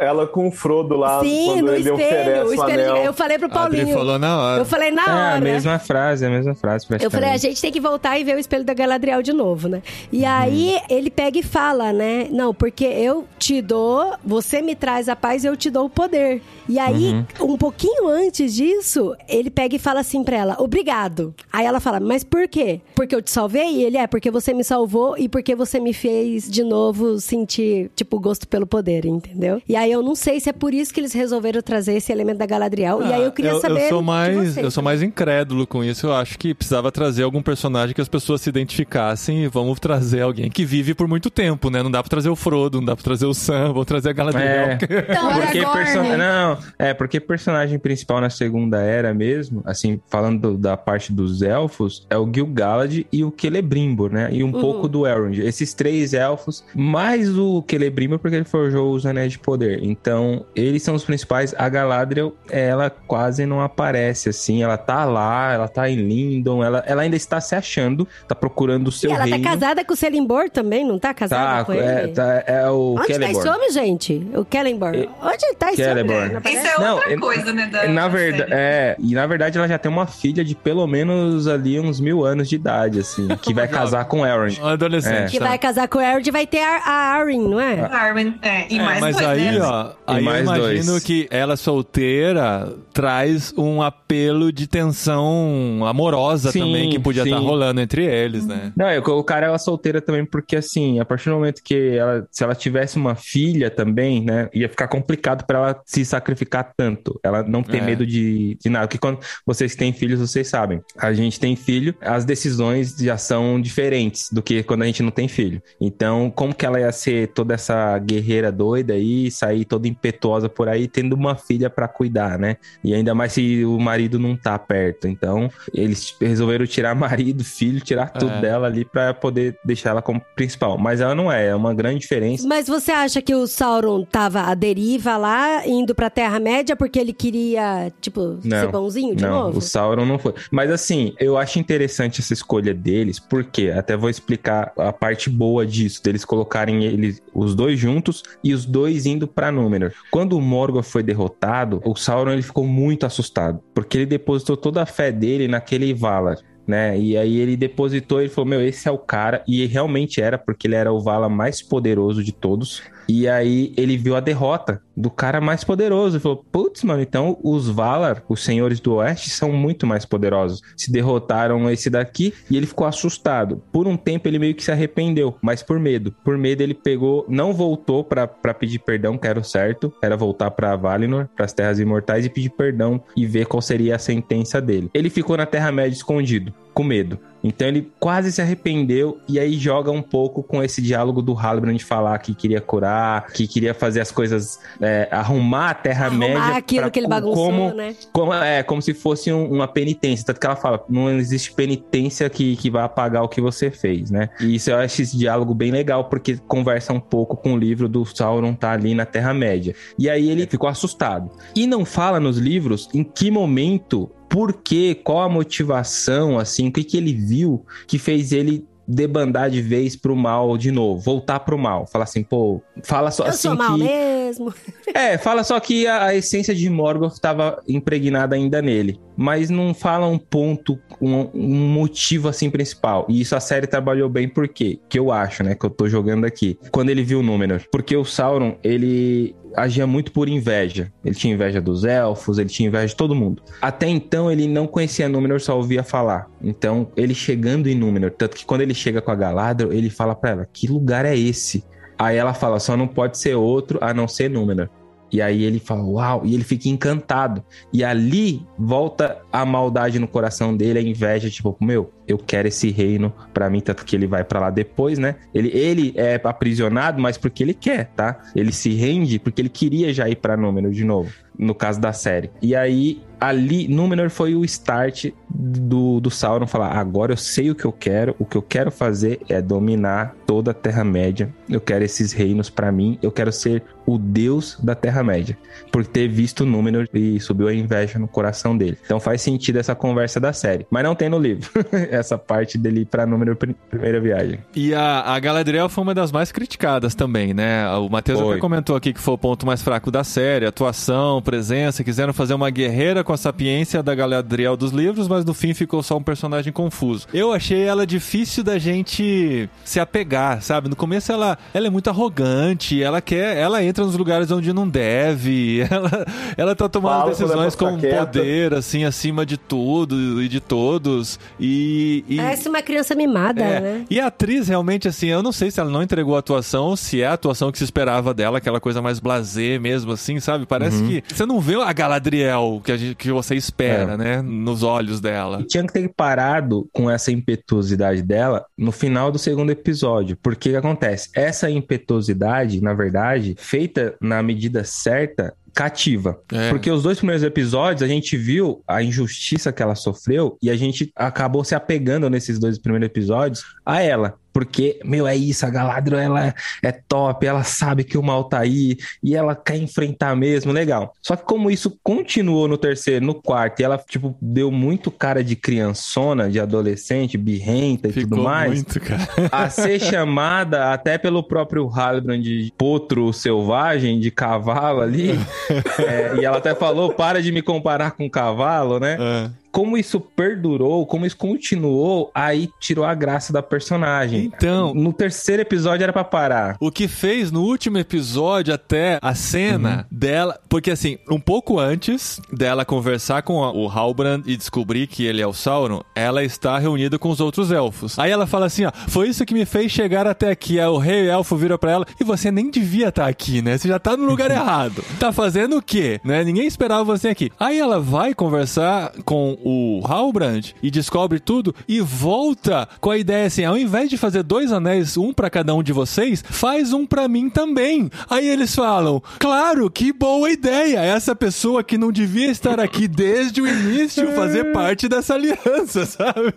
ela com o Frodo lá. Sim, quando no ele espelho. O espelho eu falei pro Paulinho. Ele falou na hora. Eu falei na hora. É a mesma frase, a mesma frase. Eu falei, a gente tem que voltar e ver o espelho da Galadriel de novo, né? E aí ele pega e fala, né? Não, porque eu te dou, você me traz a paz, eu te dou o poder. E aí, uhum. um pouquinho antes disso, ele pega e fala assim pra ela: obrigado. Aí ela fala: mas por quê? Porque eu te salvei? E ele é, porque você me salvou e porque você me fez de novo sentir, tipo, gosto pelo poder, entendeu? E aí eu não sei se é por isso que eles resolveram trazer esse elemento da Galadriel. Ah, e aí eu queria eu, saber. Eu sou mais, eu sou mais incrédulo com isso. Eu acho que precisava trazer algum personagem que as pessoas se identificassem e vamos trazer alguém que vive por muito tempo, né? Não dá pra trazer o Frodo, não dá pra trazer o Sam, vamos trazer a Galadriel. É. Então, porque person... Não, é, porque personagem principal na Segunda Era mesmo, assim, falando da parte dos elfos, é o Gil-galad e o Celebrimbor, né? E um uhum. pouco do Elrond. Esses três elfos, mais o Celebrimbor, porque ele forjou os Anéis de Poder. Então, eles são os principais. A Galadriel, ela quase não aparece, assim. Ela tá lá, ela tá em Lindon, ela, ela ainda está se achando, tá procurando o seu e ela reino. tá casada com o Celeborn também, não tá casada Tá, com ele? é, tá, é o Onde tá Celeborn. esse homem, gente? O Kellenborn. Onde tá esse Celeborn. homem? Isso é Não, outra é- coisa, né? Da, na da verdade, é, e na verdade ela já tem uma filha de pelo menos ali uns mil anos de idade, assim, que vai casar com Elrond. Um adolescente. Que tá? vai casar com o Aaron vai ter a, a Arryn, não é? Arwen, é, e É, mais mas dois, aí, né? ó, aí eu mais imagino dois. que ela solteira traz um apelo de tensão amorosa Sim, também que podia estar rolando entre eles, né? Não, eu colocar ela solteira também, porque assim, a partir do momento que ela, se ela tivesse uma filha também, né, ia ficar complicado pra ela se sacrificar tanto. Ela não ter É. medo de, de nada. Porque quando vocês têm filhos, vocês sabem. A gente tem filho, as decisões já são diferentes do que quando a gente não tem filho. Então, como que ela ia ser toda essa guerreira doida aí, sair toda impetuosa por aí, tendo uma filha pra cuidar, né? E ainda mais se o marido não tá perto. Então, eles resolveram tirar marido, filho, tirar tudo É. dela ali pra poder deixar ela como principal. Mas ela não é, é uma grande diferença. Mas você acha que o Sauron tava à deriva lá, indo pra Terra-média, porque ele queria, tipo, ser Não, bonzinho de não, novo? o Sauron não foi. Mas assim, eu acho interessante essa escolha deles, porque até vou explicar a parte boa disso, deles colocarem eles os dois juntos e os dois indo pra Númenor. Quando o Morgoth foi derrotado, o Sauron ele ficou muito assustado, porque ele depositou toda a fé dele naquele Valar. Né? E aí ele depositou, ele falou: Meu, esse é o cara. E realmente era, porque ele era o Vala mais poderoso de todos. E aí ele viu a derrota do cara mais poderoso. Ele falou: Putz, mano, então os Valar, os senhores do Oeste, são muito mais poderosos. Se derrotaram esse daqui e ele ficou assustado. Por um tempo ele meio que se arrependeu, mas por medo. Por medo ele pegou, não voltou pra pedir perdão, que era o certo. Era voltar pra Valinor, pras Terras Imortais e pedir perdão e ver qual seria a sentença dele. Ele ficou na Terra-média escondido, com medo. Então ele quase se arrependeu e aí joga um pouco com esse diálogo do Halbrand de falar que queria curar, que queria fazer as coisas, é, arrumar a Terra-média. Arrumar aquilo pra- que ele bagunçou, como, né? como, é, como se fosse um- uma penitência. Tanto que ela fala, não existe penitência que, que vai apagar o que você fez, né? E isso eu acho esse diálogo bem legal, porque conversa um pouco com o livro do Sauron tá ali na Terra-média. E aí ele ficou assustado. E não fala nos livros em que momento, por quê, qual a motivação, assim, o que, que ele viu que fez ele debandar de vez pro mal de novo, voltar pro mal. Falar assim, pô, fala só Eu assim sou mal que... mesmo. É, fala só que a, a essência de Morgoth estava impregnada ainda nele. Mas não fala um ponto, um, um motivo assim principal. E isso a série trabalhou bem por quê? Que eu acho, né? Que eu tô jogando aqui. Quando ele viu o Númenor. Porque o Sauron, ele agia muito por inveja. Ele tinha inveja dos elfos, ele tinha inveja de todo mundo. Até então ele não conhecia Númenor, só ouvia falar. Então, ele chegando em Númenor, tanto que quando ele chega com a Galadriel, ele fala pra ela: "Que lugar é esse?" Aí ela fala: "Só não pode ser outro a não ser Númenor." E aí ele fala, uau, e ele fica encantado. E ali volta a maldade no coração dele, a inveja, tipo, meu, eu quero esse reino pra mim, tanto que ele vai pra lá depois, né? Ele, ele é aprisionado, mas porque ele quer, tá? Ele se rende porque ele queria já ir pra Númenor de novo, no caso da série. E aí, ali, Númenor foi o start do, do Sauron falar, agora eu sei o que eu quero, o que eu quero fazer é dominar toda a Terra-média, eu quero esses reinos pra mim, eu quero ser o deus da Terra-média, por ter visto Númenor e subiu a inveja no coração dele. Então faz sentido essa conversa da série, mas não tem no livro, essa parte dele ir pra Númenor prim- primeira viagem. E a, a Galadriel foi uma das mais criticadas também, né? O Matheus até comentou aqui que foi o ponto mais fraco da série, atuação, presença, quiseram fazer uma guerreira com a sapiência da Galadriel dos livros, mas no fim ficou só um personagem confuso. Eu achei ela difícil da gente se apegar, sabe? No começo ela, ela é muito arrogante, ela quer, ela entra nos lugares onde não deve, ela, ela tá tomando Fala decisões com quieta. poder, assim, acima de tudo e de todos. E, e... Parece uma criança mimada, É, né? E a atriz, realmente, assim, eu não sei se ela não entregou a atuação ou se é a atuação que se esperava dela, aquela coisa mais blasé mesmo, assim, sabe? Parece que você não vê a Galadriel que, a gente- que você espera, É. né? Nos olhos dela. E tinha que ter parado com essa impetuosidade dela no final do segundo episódio. Porque o que acontece? Essa impetuosidade, na verdade, feita na medida certa, cativa. É. Porque os dois primeiros episódios a gente viu a injustiça que ela sofreu e a gente acabou se apegando nesses dois primeiros episódios a ela. Porque, meu, é isso, a Galadriel, ela é top, ela sabe que o mal tá aí, e ela quer enfrentar mesmo, legal. Só que como isso continuou no terceiro, no quarto, e ela, tipo, deu muito cara de criançona, de adolescente, birrenta e Ficou tudo mais, muito, cara. a ser chamada até pelo próprio Halbrand de potro selvagem, de cavalo ali, é, e ela até falou, para de me comparar com cavalo, né? É. como isso perdurou, como isso continuou, aí tirou a graça da personagem. Então- no terceiro episódio era pra parar. O que fez no último episódio até a cena dela. Porque assim, um pouco antes dela conversar com o Halbrand e descobrir que ele é o Sauron, ela está reunida com os outros elfos. Aí ela fala assim: ó, foi isso que me fez chegar até aqui. Aí o rei elfo vira pra ela: e você nem devia estar aqui, né? Você já tá no lugar errado. Tá fazendo o quê? Né? Ninguém esperava você aqui. Aí ela vai conversar com o Halbrand e descobre tudo e volta com a ideia assim: ao invés de fazer dois anéis, um pra cada um de vocês, faz um pra mim também. Aí eles falam: claro, que boa ideia! Essa pessoa que não devia estar aqui desde o início fazer parte dessa aliança, sabe?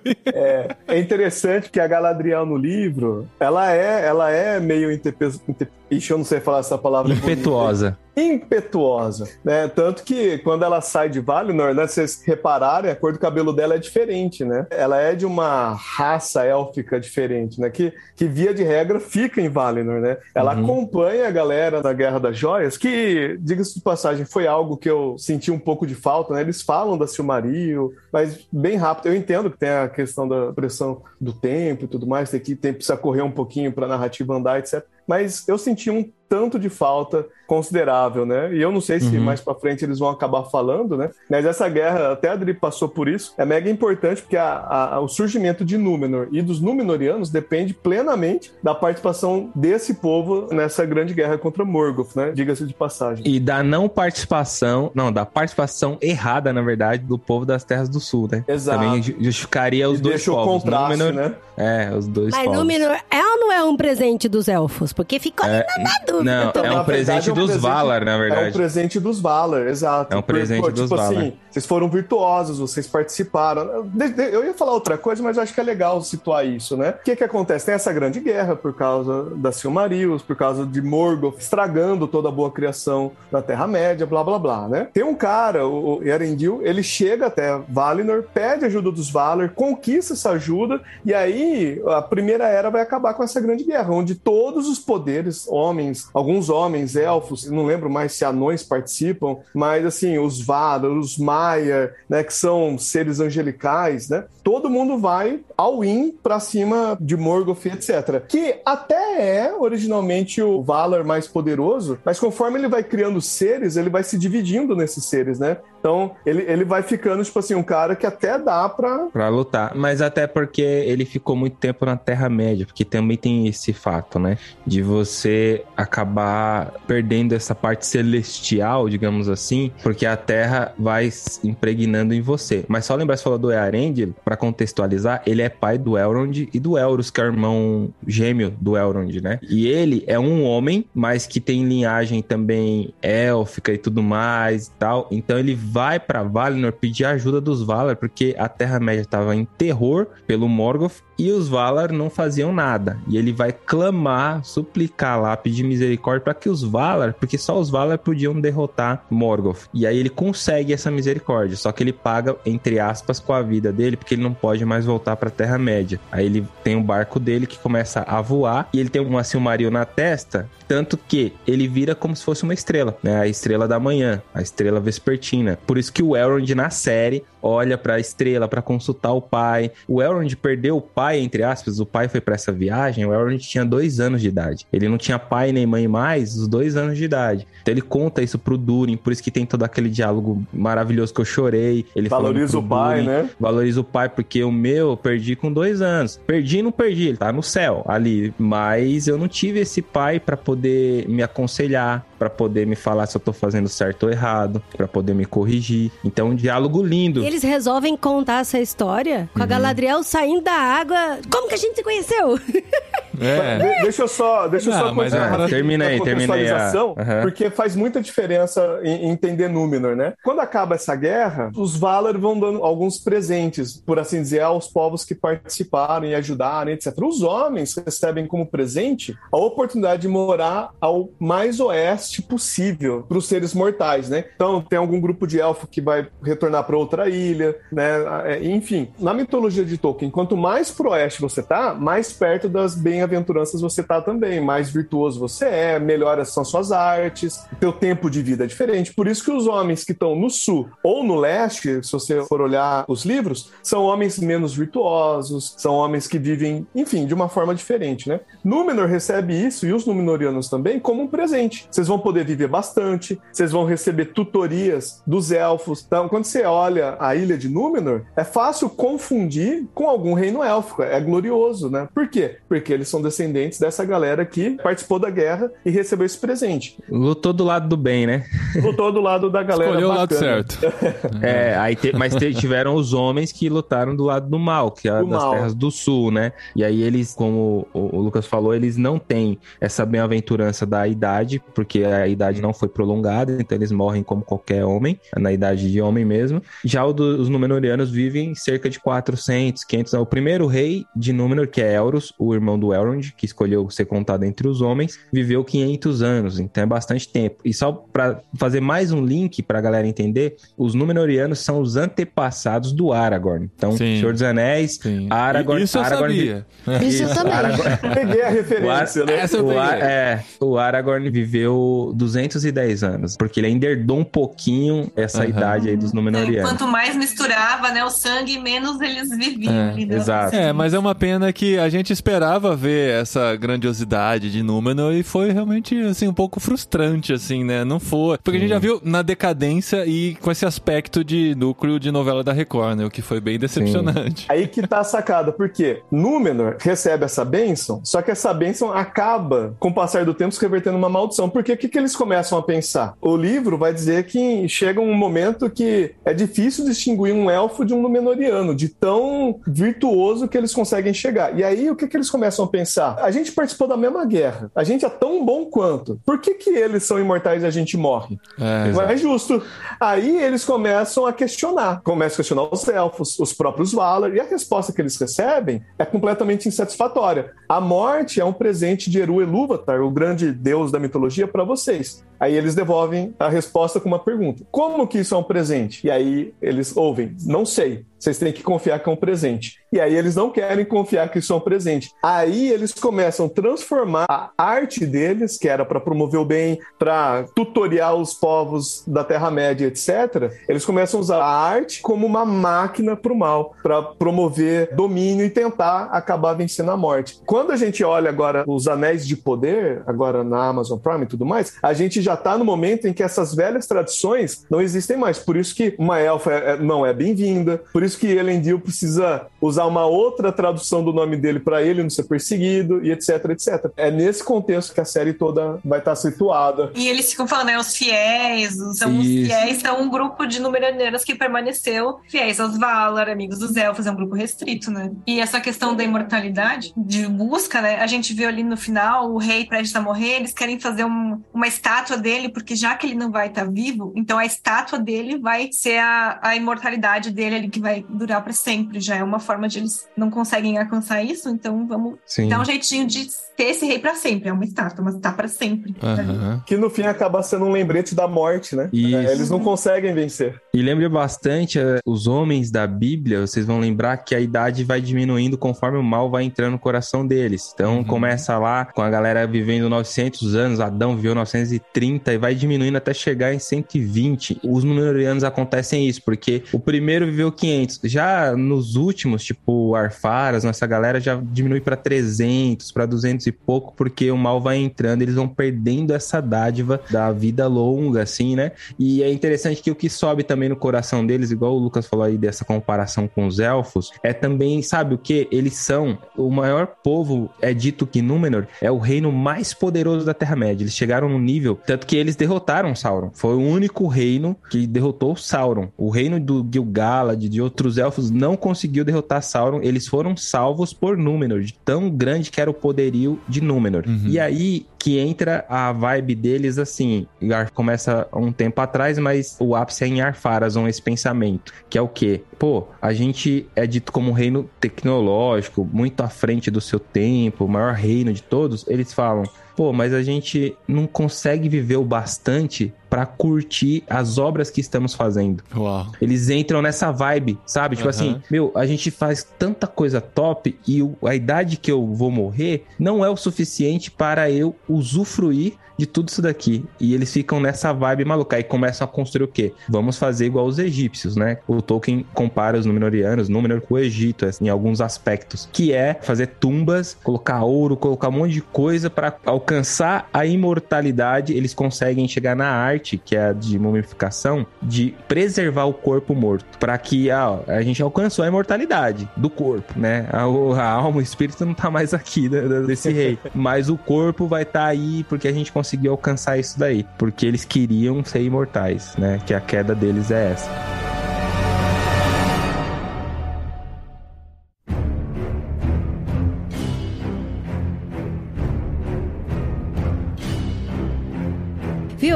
É interessante que a Galadriel no livro, ela é, ela é meio interpe... inter- Ixi, eu não sei falar essa palavra. Impetuosa. Impetuosa, né? Tanto que quando ela sai de Valinor, né? Se vocês repararem, a cor do cabelo dela é diferente, né? Ela é de uma raça élfica diferente, né? Que, que via de regra fica em Valinor, né? Ela acompanha a galera da Guerra das Joias, que, diga-se de passagem, foi algo que eu senti um pouco de falta, né? Eles falam da Silmaril, mas bem rápido. Eu entendo que tem a questão da pressão do tempo e tudo mais, tem que tem, precisa correr um pouquinho para a narrativa andar, etc. Mas eu senti um tanto de falta considerável, né? E eu não sei se mais para frente eles vão acabar falando, né? Mas essa guerra, até a Adri passou por isso, é mega importante porque a- a- o surgimento de Númenor e dos Númenorianos depende plenamente da participação desse povo nessa grande guerra contra Morgoth, né? Diga-se de passagem. E da não participação, não, da participação errada, na verdade, do povo das Terras do Sul, né? Exato. Também ju- justificaria os E dois deixa o povos. contraste, Númenor- né? É, os dois Mas povos. Númenor é ou não é um presente dos elfos? Porque ficou ali na, Não, também. é um presente verdade, é um dos presente- Valar, na É um verdade. presente dos Valar, exato. É um presente Pô, dos tipo Valar. assim, vocês foram virtuosos, vocês participaram. Eu ia falar outra coisa, mas eu acho que é legal situar isso, né? O que que acontece? Tem essa grande guerra por causa da Silmarils, por causa de Morgoth estragando toda a boa criação da Terra-média, blá, blá, blá, né? Tem um cara, o Erendil, ele chega até Valinor, pede ajuda dos Valar, conquista essa ajuda, e aí a primeira era vai acabar com essa grande guerra, onde todos os poderes, homens, alguns homens, elfos, não lembro mais se anões participam, mas assim, os Valar, os Maiar, né, que são seres angelicais, né? Todo mundo vai ao in pra cima de Morgoth, etc. Que até é originalmente o Valar mais poderoso, mas conforme ele vai criando seres, ele vai se dividindo nesses seres, né? Então, ele, ele vai ficando, tipo assim, um cara que até dá pra. Pra lutar. Mas até porque ele ficou muito tempo na Terra-média, porque também tem esse fato, né? De você acabar perdendo essa parte celestial, digamos assim, porque a Terra vai impregnando em você. Mas só lembrar, você falou do Earendil, pra contextualizar, ele é pai do Elrond e do Elros, que é o irmão gêmeo do Elrond, né? E ele é um homem, mas que tem linhagem também élfica e tudo mais e tal. Então ele vai pra Valinor pedir ajuda dos Valar, porque a Terra-média estava em terror pelo Morgoth e os Valar não faziam nada. E ele vai clamar, suplicar lá, pedir misericórdia para que os Valar, porque só os Valar podiam derrotar Morgoth. E aí ele consegue essa misericórdia, só que ele paga entre aspas com a vida dele, porque ele não pode mais voltar para Terra-média. Aí ele tem um barco dele que começa a voar e ele tem um Silmaril na testa, tanto que ele vira como se fosse uma estrela, né? A estrela da manhã, a estrela vespertina. Por isso que o Elrond na série olha para a estrela para consultar o pai. O Elrond perdeu o pai, entre aspas, o pai foi para essa viagem. O Elrond tinha dois anos de idade. Ele não tinha pai nem mãe mais, os dois anos de idade. Então ele conta isso pro Durin, por isso que tem todo aquele diálogo maravilhoso que eu chorei. Ele Valoriza o pai, Durin, né? Valoriza o pai, porque o meu eu perdi com dois anos. Perdi não perdi, ele tá no céu ali. Mas eu não tive esse pai para poder me aconselhar, para poder me falar se eu tô fazendo certo ou errado, para poder me corrigir. Então, um diálogo lindo. E eles resolvem contar essa história com a Galadriel saindo da água. Como que a gente se conheceu? É. De- deixa eu só, deixa eu Não, só mas é, termina aí, a termina aí, contextualização, aham. porque faz muita diferença em em entender Númenor, né? Quando acaba essa guerra, os Valar vão dando alguns presentes, por assim dizer, aos povos que participaram e ajudaram, etc. Os homens recebem como presente a oportunidade de morar ao mais oeste possível para os seres mortais, né? Então, tem algum grupo de elfo que vai retornar para outra ilha, né? É, Enfim, na mitologia de Tolkien, quanto mais pro oeste você tá, mais perto das bem-aventuranças você tá também, mais virtuoso você é, melhores são suas artes, teu tempo de vida é diferente. Por isso que os homens que estão no sul ou no leste, se você for olhar os livros, são homens menos virtuosos, são homens que vivem, enfim, de uma forma diferente, né? Númenor recebe isso e os Númenóreanos também como um presente. Vocês vão poder viver bastante, vocês vão receber tutorias dos elfos. Então, quando você olha a ilha de Númenor, é fácil confundir com algum reino élfico. É glorioso, né? Por quê? Porque eles são descendentes dessa galera que participou da guerra e recebeu esse presente. Lutou do lado do bem, né? Lutou do lado da galera Escolheu o lado bacana. certo. É, aí te- mas te- tiveram os homens que lutaram do lado do mal, que é Do das mal. terras do sul, né? E aí eles, como o, o Lucas falou, eles não têm essa bem-aventurança da idade, porque a idade não foi prolongada, então eles morrem como qualquer homem, na idade de homem mesmo. Já o do- os Númenóreanos vivem cerca de 400, 500. O primeiro rei de Númenor, que é Elros, o irmão do Elrond, que escolheu ser contado entre os homens, viveu 500 anos, então é bastante tempo. E só pra fazer mais um link pra galera entender, os Númenóreanos são os antepassados do Aragorn. Então, Sim. Senhor dos Anéis, Sim. Aragorn, Isso eu Aragorn sabia. Isso eu também. Aragorn, Peguei a o, Ar- referência, né? Essa eu o, Ar- é, o Aragorn viveu 210 anos, porque ele ainda herdou um pouquinho essa Aham. idade aí dos Númenóreanos. quanto mais misturava né, o sangue, menos eles viviam. É, exato. É, mas é uma pena que a gente esperava ver essa grandiosidade de Númenor e foi realmente, assim, um pouco frustrante, assim, né? Não foi. Porque a gente já viu na decadência e com esse aspecto de núcleo de novela da Record, né? O que foi bem decepcionante. Aí que tá a sacada, porque Númenor recebe essa bênção, só que essa bênção acaba, com o passar do tempo, se revertendo uma maldição. Porque o que, que eles começam a pensar? O livro vai dizer que chega um momento que é difícil distinguir um elfo de um Númenoriano, de tão virtuoso que eles conseguem chegar. E aí, o que, que eles começam a pensar? A gente participou da mesma guerra, a gente é tão bom quanto. Por que, que eles são imortais e a gente morre? É, Não é justo. Aí eles começam a questionar. Começam a questionar os elfos, os próprios Valar, e a resposta que eles recebem é completamente insatisfatória. A morte é um presente de Eru Ilúvatar, o grande deus da mitologia, para vocês. Aí eles devolvem a resposta com uma pergunta: Como que isso é um presente? E aí eles ouvem: Não sei. Vocês têm que confiar que é um presente. E aí eles não querem confiar que isso é um presente. Aí eles começam a transformar a arte deles, que era para promover o bem, para tutoriar os povos da Terra-média, etc. Eles começam a usar a arte como uma máquina para o mal, para promover domínio e tentar acabar vencendo a morte. Quando a gente olha agora os anéis de poder, agora na Amazon Prime e tudo mais, a gente já está no momento em que essas velhas tradições não existem mais. Por isso que uma elfa é- é- não é bem-vinda, por isso que Elendil precisa usar uma outra tradução do nome dele para ele não ser perseguido e etc, etc. É nesse contexto que a série toda vai estar situada. E eles ficam falando, né, os fiéis, os, são os fiéis são um grupo de numeraneiros que permaneceu fiéis aos Valar, amigos dos elfos, é um grupo restrito, né? E essa questão da imortalidade, de busca, né? A gente viu ali no final, o rei prestes a morrer, eles querem fazer um- uma estátua dele, porque já que ele não vai estar vivo, então a estátua dele vai ser a, a imortalidade dele ali, que vai durar para sempre. Já é uma forma de eles não conseguem alcançar isso, então vamos Sim. dar um jeitinho de ter esse rei para sempre. É uma estátua, mas tá para sempre. Aham. Que no fim acaba sendo um lembrete da morte, né? Isso. É, eles não conseguem vencer. E lembra bastante eh, os homens da Bíblia, vocês vão lembrar que a idade vai diminuindo conforme o mal vai entrando no coração deles. Então Uhum. começa lá com a galera vivendo 900 anos, Adão viveu 930 e vai diminuindo até chegar em 120. Os númenóreanos acontecem isso, porque o primeiro viveu 500. Já nos últimos, tipo Arfaras, nossa galera já diminui para 300, para 200 e pouco, porque o mal vai entrando, eles vão perdendo essa dádiva da vida longa, assim, né? E é interessante que o que sobe também no coração deles, igual o Lucas falou aí dessa comparação com os elfos, é também, sabe o que? Eles são o maior povo, é dito que Númenor é o reino mais poderoso da Terra-média. Eles chegaram no nível, tanto que eles derrotaram Sauron. Foi o único reino que derrotou Sauron. O reino do Gil-galad, de outros elfos, não conseguiu derrotar Sauron. Eles foram salvos por Númenor, de tão grande que era o poderio de Númenor. E aí que entra a vibe deles assim. Começa um tempo atrás, mas o ápice é em Arpharazon, esse pensamento. Que é o quê? Pô, a gente é dito como um reino tecnológico, muito à frente do seu tempo, o maior reino de todos. Eles falam, pô, mas a gente não consegue viver o bastante para curtir as obras que estamos fazendo. Uau. Eles entram nessa vibe, sabe? Tipo Aham. assim, meu, a gente faz tanta coisa top e a idade que eu vou morrer não é o suficiente para eu usufruir de tudo isso daqui. E eles ficam nessa vibe maluca. Aí começam a construir o quê? Vamos fazer igual os egípcios, né? O Tolkien compara os Númenóreanos, Númenor com o Egito, assim, em alguns aspectos. Que é fazer tumbas, colocar ouro, colocar um monte de coisa para alcançar a imortalidade. Eles conseguem chegar na arte, que é a de mumificação, de preservar o corpo morto. para que ah, a gente alcançou a imortalidade do corpo, né? A, a alma, o espírito não tá mais aqui da- da- desse rei. Mas o corpo vai estar aí porque a gente conseguiu alcançar isso daí. Porque eles queriam ser imortais, né? Que a queda deles é essa.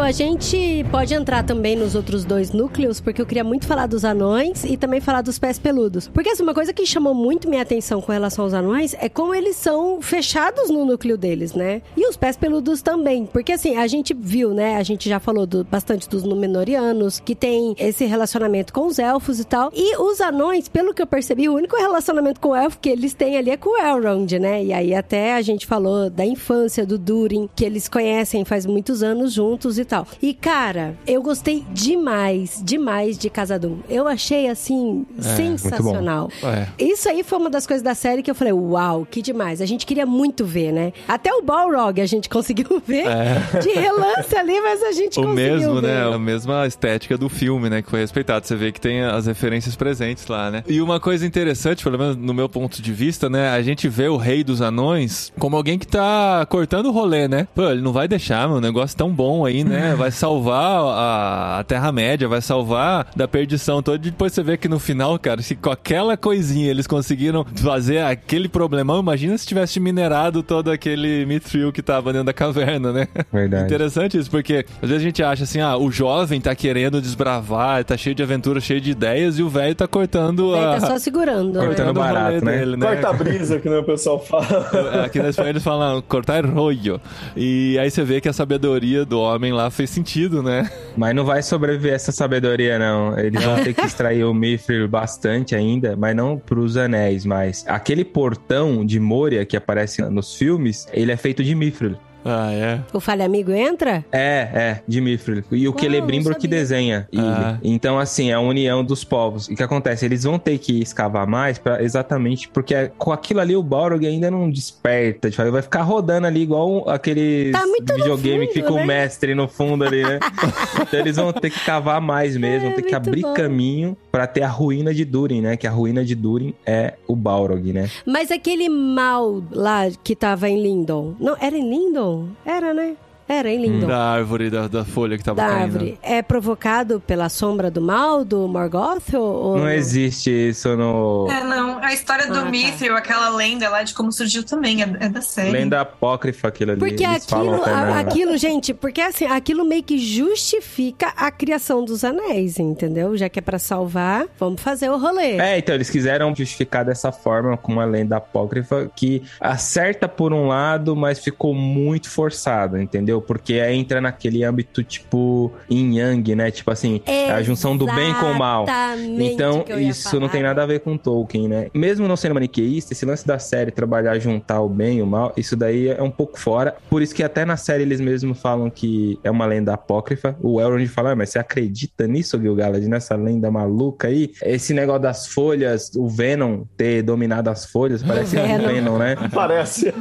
A gente pode entrar também nos outros dois núcleos, porque eu queria muito falar dos anões e também falar dos pés peludos. Porque assim, uma coisa que chamou muito minha atenção com relação aos anões é como eles são fechados no núcleo deles, né? E os pés peludos também. Porque assim, a gente viu, né? A gente já falou do- bastante dos Númenóreanos, que tem esse relacionamento com os elfos e tal. E os anões, pelo que eu percebi, o único relacionamento com o elfo que eles têm ali é com o Elrond, né? E aí até a gente falou da infância do Durin, que eles conhecem faz muitos anos juntos e tal. E cara, eu gostei demais, demais de Casadum. Eu achei assim sensacional. É. Isso aí foi uma das coisas da série que eu falei, uau, que demais. A gente queria muito ver, né? Até o Balrog a gente conseguiu ver de relance ali, mas a gente É. O conseguiu mesmo, ver. né? A mesma estética do filme, né? Que foi respeitado. Você vê que tem as referências presentes lá, né? E uma coisa interessante, pelo menos no meu ponto de vista, né? A gente vê o Rei dos Anões como alguém que tá cortando o rolê, né? Pô, ele não vai deixar, meu negócio tão bom aí, né? Vai salvar a, a Terra-média, vai salvar da perdição toda. E depois você vê que no final, cara, se com aquela coisinha eles conseguiram fazer aquele problemão, imagina se tivesse minerado todo aquele mithril que tava dentro da caverna, né? Verdade. Interessante isso, porque às vezes a gente acha assim, ah, o jovem tá querendo desbravar, tá cheio de aventura, cheio de ideias, e o velho tá cortando Ele a... tá só segurando. né? Cortando o rolê barato, né? dele, né? Corta a brisa, que nem o pessoal fala. Aqui na Espanha eles falam cortar rollo. E aí você vê que a sabedoria do homem lá fez sentido, né? Mas não vai sobreviver essa sabedoria, não. Eles vão ter que extrair o Mithril bastante ainda, mas não pros anéis, mas aquele portão de Moria que aparece nos filmes, ele é feito de Mithril. Ah, é. O Falha Amigo entra? É, é, de Mithril. E o Uau, Celebrimbor não que desenha. Ah. Então, assim, é a união dos povos. E o que acontece? Eles vão ter que escavar mais pra, exatamente porque com aquilo ali o Balrog ainda não desperta. Tipo, vai ficar rodando ali igual aquele Tá videogame que fundo, fica né? o mestre no fundo ali, né? então eles vão ter que cavar mais mesmo, vão ter que É, abrir bom. caminho pra ter a ruína de Durin, né? Que a ruína de Durin é o Balrog, né? Mas aquele mal lá que tava em Lindon. Não, era em Lindon? Era, né? Era em Lindon. Da árvore, da, da folha que tava Da caindo. árvore. É provocado pela sombra do mal do Morgoth? Ou, ou Não existe isso no. É, não. A história do Ah, tá. Mithril, aquela lenda lá de como surgiu também, é, é da série. Lenda apócrifa aquilo ali. Porque aquilo, a- na- aquilo, gente, porque assim, aquilo meio que justifica a criação dos anéis, entendeu? Já que é pra salvar, vamos fazer o rolê. É, então eles quiseram justificar dessa forma com uma lenda apócrifa que acerta por um lado, mas ficou muito forçado, entendeu? Porque entra naquele âmbito tipo yin yang, né? Tipo assim, é a junção do bem com o mal. Exatamente Então, isso não tem falar. nada a ver com Tolkien, né? Mesmo não sendo maniqueísta, esse lance da série trabalhar juntar o bem e o mal, isso daí é um pouco fora. Por isso que até na série eles mesmos falam que é uma lenda apócrifa. O Elrond fala, "Ah, mas você acredita nisso, Gil-galad, nessa lenda maluca aí? Esse negócio das folhas, o Venom ter dominado as folhas, parece um Venom. Venom, né? Parece.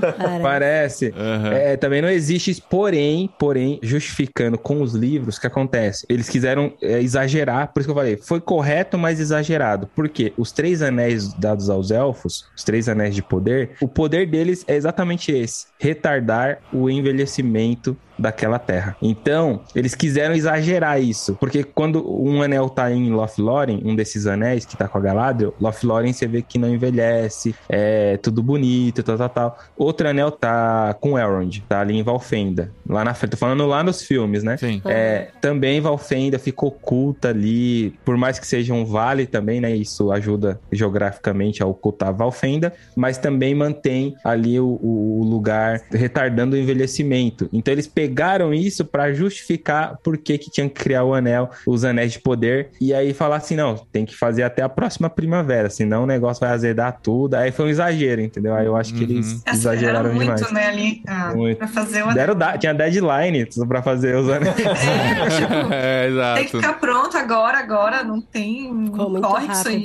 Parece. Aham. É, também não existe isso, porém, Porém, justificando com os livros, o que acontece? Eles quiseram é, exagerar, por isso que eu falei, foi correto, mas exagerado. Porque os três anéis dados aos elfos, os três anéis de poder, o poder deles é exatamente esse: retardar o envelhecimento daquela terra. Então, eles quiseram exagerar isso, porque quando um anel tá em Lothlórien, um desses anéis que tá com a Galadriel, Lothlórien você vê que não envelhece, é tudo bonito, tal, tal, tal. Outro anel tá com Elrond, tá ali em Valfenda, lá na frente, tô falando lá nos filmes, né? Sim. É, também Valfenda fica oculta ali, por mais que seja um vale também, né? Isso ajuda geograficamente a ocultar Valfenda, mas também mantém ali o, o lugar retardando o envelhecimento. Então eles pegaram isso pra justificar por que, que tinham que criar o anel, os anéis de poder, e aí falar assim: não, tem que fazer até a próxima primavera, senão o negócio vai azedar tudo. Aí foi um exagero, entendeu? Aí eu acho que eles exageraram muito, demais. né, ali, ah, Muito. pra fazer o Deram da- tinha deadline pra fazer os anéis. É, tipo, É, tem que exato. ficar pronto agora, agora, não tem. Ficou corre isso aí.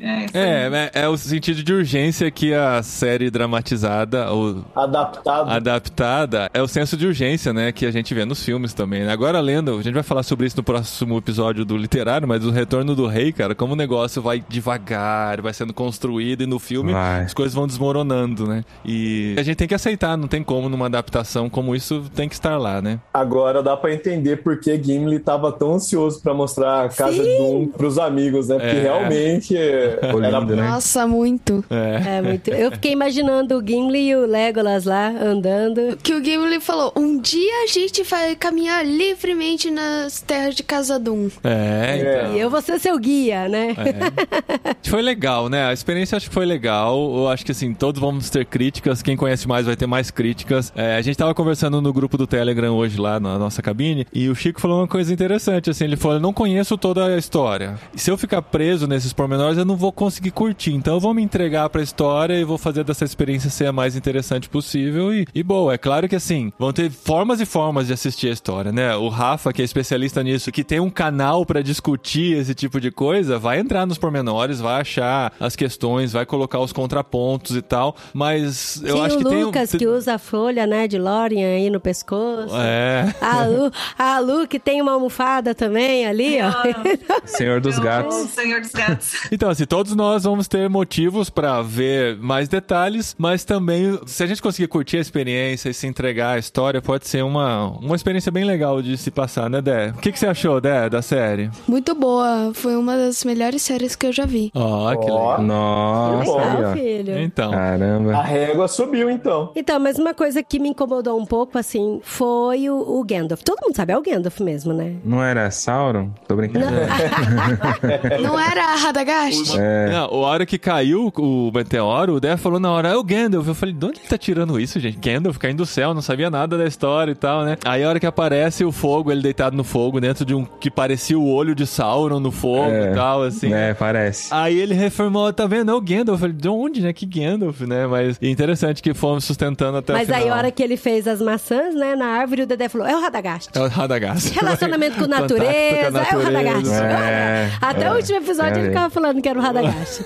É, foi- É, é, é o sentido de urgência que a série dramatizada, ou Adaptado. adaptada, é o senso de urgência, né? Que a gente vê nos filmes também. né? Agora, lendo, a gente vai falar sobre isso no próximo episódio do literário, mas o retorno do rei, cara, como o negócio vai devagar, vai sendo construído e no filme Vai. as coisas vão desmoronando, né? E a gente tem que aceitar, não tem como numa adaptação como isso tem que estar lá, né? Agora dá pra entender por que Gimli tava tão ansioso pra mostrar a casa Sim. de Doom pros amigos, né? Porque É. realmente era lindo, né? Nossa, muito. É. É muito. Eu fiquei imaginando o Gimli e o Legolas lá andando. Que o Gimli falou: um dia a gente vai caminhar livremente nas terras de Casadum. É, então. E eu vou ser seu guia, né? Foi legal, né? A experiência acho que foi legal. Eu acho que assim, todos vamos ter críticas. Quem conhece mais vai ter mais críticas. É, a gente tava conversando no grupo do Telegram hoje lá na nossa cabine e o Chico falou uma coisa interessante. Assim, ele falou: Eu não conheço toda a história. Se eu ficar preso nesses pormenores, eu não vou conseguir curtir. Então eu vou me entregar pra história e vou fazer dessa experiência ser a mais interessante possível. E, e boa, é claro que assim, vão ter formas e formas de assistir a história, né? O Rafa, que é especialista nisso, que tem um canal pra discutir esse tipo de coisa, vai entrar nos pormenores, vai achar as questões, vai colocar os contrapontos e tal. Mas eu Sim, acho o que tem um- Lucas que usa a folha, né, de Lórien aí no pescoço. É. A Lu, a Lu que tem uma almofada também ali, ó. Senhor dos Gatos. O Senhor dos Gatos. Então, assim, todos nós vamos ter motivos pra ver mais detalhes, mas também, se a gente conseguir curtir a experiência e se entregar à história, pode ser uma, uma experiência bem legal de se passar, né, Dé? O que, que você achou, Dé, da série? Muito boa. Foi uma das melhores séries que eu já vi. Ó, que Ó. legal. Nossa, aí, Legal, filho. Então. A Caramba. régua subiu, então. Então, mas uma coisa que me incomodou um pouco, assim, foi o, o Gandalf. Todo mundo sabe, é o Gandalf mesmo, né? Não era Sauron? Tô brincando. Não era a Radagast? É. Não, a hora que caiu o meteoro, o Dé falou na hora, é o Gandalf. Eu falei, de onde ele tá tirando isso, gente? Gandalf caindo do céu, não sabia nada da história e tal, né? Aí a hora que aparece o fogo, ele deitado no fogo, dentro de um que parecia o olho de Sauron no fogo É. e tal, assim. É, parece. Aí ele reformou, tá vendo? É o Gandalf. Falei, de onde, né? Que Gandalf, né? Mas interessante que fomos sustentando até mas o final. aí, a hora que ele fez as maçãs, né, na árvore, o Dedé falou, é o Radagast. É o Radagast. Relacionamento com natureza, com a é o Radagast. É, Até é, o último episódio é. ele ficava falando que era o Radagast.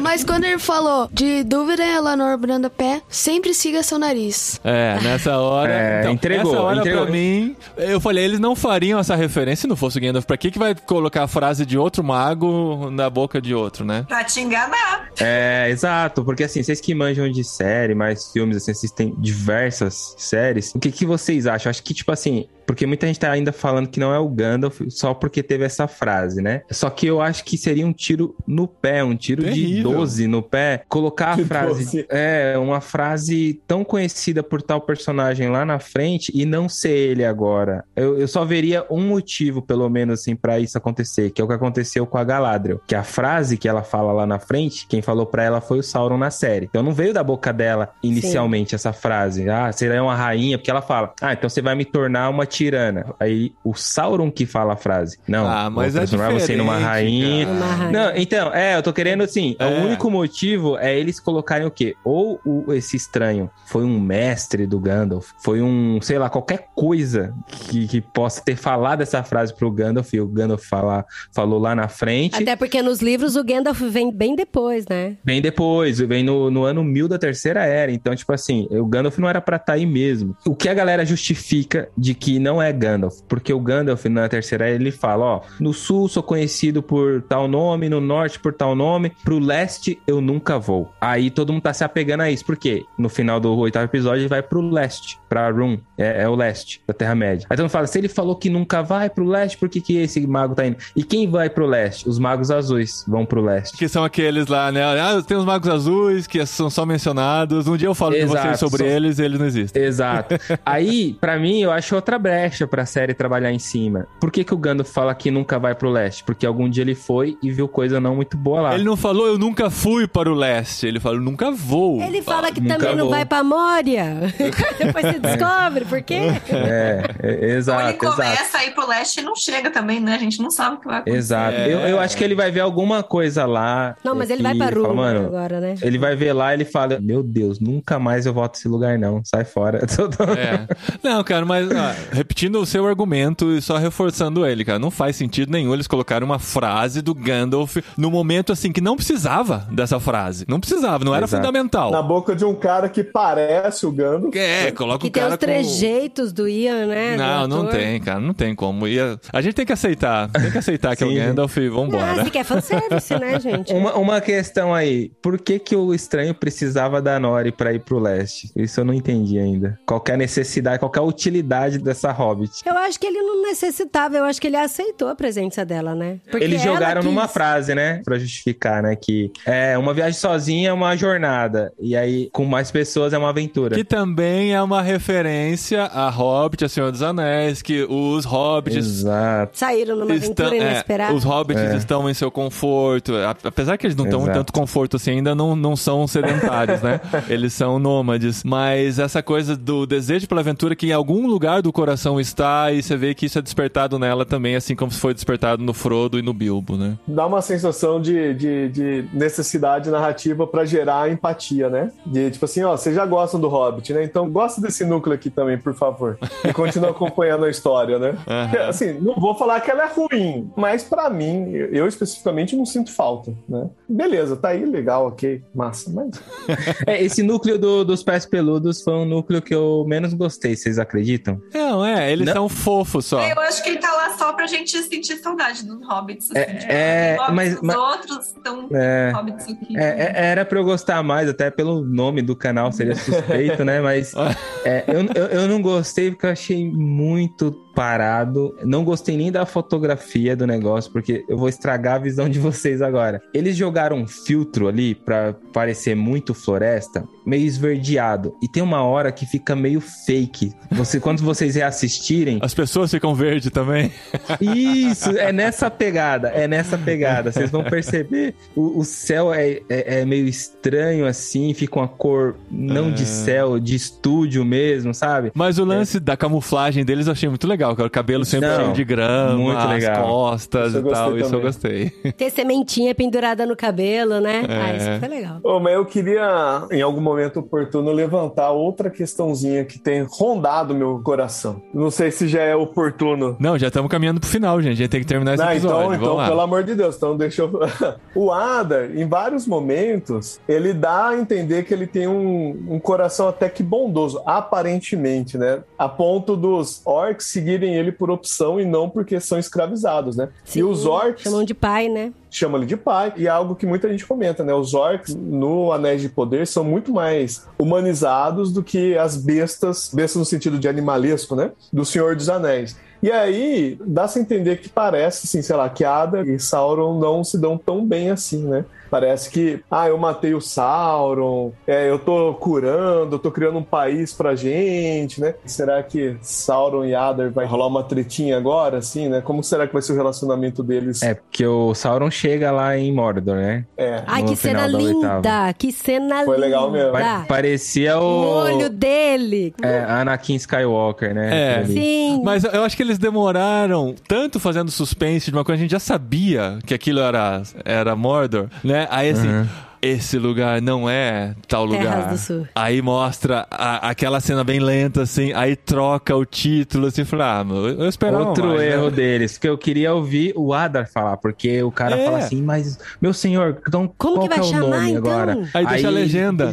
Mas quando ele falou de dúvida, Eleanor Branda Pé, sempre siga seu nariz. É, nessa hora. É, então, entregou, Essa hora entregou. pra mim, eu falei, eles não fariam essa referência se não fosse o Gandalf. Pra que, que vai colocar a frase de outro mago na boca de outro, né? Pra te enganar. É, exato, porque assim, vocês que manjam de série, mais filmes, assim, assistem diversas séries, o que, que vocês acham? Acho que, tipo assim, porque muita gente tá ainda falando que não é o Gandalf só porque teve essa frase, né? Só que eu acho que seria um tiro no pé, um tiro de Terrível. 12 no pé, colocar a De frase. 12. É, uma frase tão conhecida por tal personagem lá na frente e não ser ele agora. Eu, eu só veria um motivo, pelo menos, assim, pra isso acontecer, que é o que aconteceu com a Galadriel. Que a frase que ela fala lá na frente, quem falou pra ela foi o Sauron na série. Então não veio da boca dela inicialmente essa frase. Ah, será uma rainha, porque ela fala: Ah, então você vai me tornar uma tirana. Aí o Sauron que fala a frase. Não, Ah, mas vou é transformar você numa rainha. cara. Uma rainha. Não, então, é, eu tô querendo assim, É. o único motivo é eles colocarem o quê? Ou o- esse estranho foi um mestre do Gandalf, foi um, sei lá, qualquer coisa que, que possa ter falado essa frase pro Gandalf e o Gandalf fala, falou lá na frente. Até porque nos livros o Gandalf vem bem depois, né? Vem depois, vem no, no ano mil da Terceira Era. Então, tipo assim, o Gandalf não era pra estar aí mesmo. O que a galera justifica de que não é Gandalf? Porque o Gandalf na Terceira ele fala: ó, no sul sou conhecido por tal nome, no norte por tal nome, pro leste eu nunca vou. Aí todo mundo tá se apegando a isso. Por quê? No final do oitavo episódio ele vai pro leste, pra Rum, é, é o leste da Terra-média. Aí todo mundo fala: se ele falou que nunca vai pro leste, por que, que esse mago tá indo? E quem vai pro leste? Os magos azuis vão pro leste. Que são aqueles lá, né? Ah, tem os magos azuis que são só mencionados. Um dia eu falo com Exato, vocês sobre são- eles e eles não existem. Exato. Aí, pra mim, eu acho outra brecha pra série trabalhar em cima. Por que, que o Gandalf fala que nunca vai pro leste? Porque algum dia ele foi e viu coisa não muito boa lá. Ele não falou, eu nunca fui para o leste. Ele falou, nunca vou. Ele fala que nunca também não vou. vai pra Moria. Depois você descobre por quê. É, é, Ou ele exato, exato. começa a ir pro leste e não chega também, né? A gente não sabe o que vai acontecer. Exato. É. Eu, eu acho que ele vai ver alguma coisa lá. Não, mas é, ele vai Ruma Mano, agora, né? ele vai ver lá e ele fala: Meu Deus, nunca mais eu volto a esse lugar, não. Sai fora. É. Não, cara, mas ah, repetindo o seu argumento e só reforçando ele, cara, não faz sentido nenhum eles colocarem uma frase do Gandalf no momento assim que não precisava dessa frase. Não precisava, não era Exato. fundamental. Na boca de um cara que parece o Gandalf. É, coloca Que o tem cara os com... trejeitos do Ian, né? Não, não tem, cara, não tem como. Ia- A gente tem que aceitar, tem que aceitar que é o. Gandalf e Ah, vambora. se quer fanservice, né, gente? Uma, uma questão aí. Por que, que o estranho precisava da Nori pra ir pro leste? Isso eu não entendi ainda. Qual que é a necessidade, qual que é a utilidade dessa hobbit? Eu acho que ele não necessitava, eu acho que ele aceitou a presença dela, né? Porque Eles jogaram quis. numa frase, né? Pra justificar, né? Que é uma viagem sozinha é uma jornada. E aí, com mais pessoas, é uma aventura. Que também é uma referência a Hobbit, a Senhor dos Anéis, que os hobbits Exato. Saíram numa estão, aventura é, inesperada. os hobbits É. estão em seu conforto. A- Apesar que eles não estão em tanto conforto assim, ainda não, não são sedentários, né? Eles são nômades. Mas essa coisa do desejo pela aventura que em algum lugar do coração está, e você vê que isso é despertado nela também, assim como foi despertado no Frodo e no Bilbo, né? Dá uma sensação de, de, de necessidade narrativa pra gerar empatia, né? De tipo assim, ó, vocês já gostam do Hobbit, né? Então gosta desse núcleo aqui também, por favor. E continua acompanhando a história, né? Porque, Assim, não vou falar que ela é ruim, mas pra mim, eu especificamente não sinto falta, né? Beleza, tá aí, legal, ok, massa, mas É, esse núcleo do- dos pés peludos foi um núcleo que eu menos gostei, vocês acreditam? Não, é, eles Não. são fofos só. Eu acho que ele tá lá só pra gente sentir saudade dos hobbits. É, assim, de- é, hobbits, mas- os mas- outros estão É. hobbits aqui. É, é- era pra eu gostar mais, até pelo nome do canal seria suspeito, né? Mas é, eu, eu, eu não gostei porque eu achei muito parado. Não gostei nem da fotografia do negócio, porque eu vou estragar a visão de vocês agora. Eles jogaram um filtro ali pra parecer muito floresta, meio esverdeado. E tem uma hora que fica meio fake. Você, quando vocês reassistirem, As pessoas ficam verde também. isso, é nessa pegada, é nessa pegada. Vocês vão perceber, o, o céu é, é, é meio estranho assim, fica uma cor não de É. céu, de estúdio mesmo, sabe? Mas o lance da camuflagem deles eu achei muito legal, cara. O cabelo sempre Não, cheio de grama, muito as legal. costas Isso eu e tal. Isso eu gostei. Ter sementinha pendurada no cabelo, né? É. Ah, isso foi legal. Ô, mas eu queria, em algum momento oportuno, levantar outra questãozinha que tem rondado meu coração. Não sei se já é oportuno. Não, já estamos caminhando pro final, gente. A gente tem que terminar esse episódio. então, Vamos então lá. pelo amor de Deus, então deixa eu. o Ada, em vários momentos, ele dá a entender que ele tem um, um coração até que bondoso, aparentemente, né? A ponto dos orcs seguirem ele por opção e não porque são escravizados, né? e os orcs Chamam de pai, né? chama ele de pai, e é algo que muita gente comenta, né? Os orcs no Anéis de Poder são muito mais humanizados do que as bestas, bestas no sentido de animalesco, né? Do Senhor dos Anéis. E aí, dá-se a entender que parece, assim, sei lá, que Ada e Sauron não se dão tão bem assim, né? Parece que, ah, eu matei o Sauron, é, eu tô curando, eu tô criando um país pra gente, né? Será que Sauron e Adar vai rolar uma tretinha agora, assim, né? Como será que vai ser o relacionamento deles? É, porque o Sauron chega lá em Mordor, né? É. Ai, que cena linda! oitava. Que cena Foi linda! legal mesmo. Pa- Parecia O o. olho dele! É, Anakin Skywalker, né? É. Sim! Mas eu acho que eles demoraram tanto fazendo suspense de uma coisa que a gente já sabia que aquilo era, era Mordor, né? Aí assim. Esse lugar não é tal Terras lugar. do Sul. Aí mostra a- aquela cena bem lenta, assim, aí troca o título, assim, fala, ah, eu esperava Outro mais, né? erro deles, que eu queria ouvir o Adar falar, porque o cara É. fala assim, mas, meu senhor, então, Como qual que vai é o chamar, nome então? agora? Aí deixa a legenda.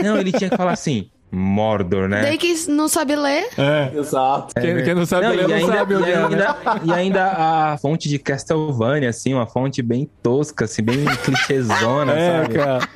Não, ele tinha que falar assim, Mordor, né? Daí que não sabe ler, É. Exato. Quem, quem não sabe ler e, não ainda, sabe e, é, né? ainda, e ainda a fonte de Castlevania, assim, uma fonte bem tosca, assim, bem clichêzona, É, sabe? cara.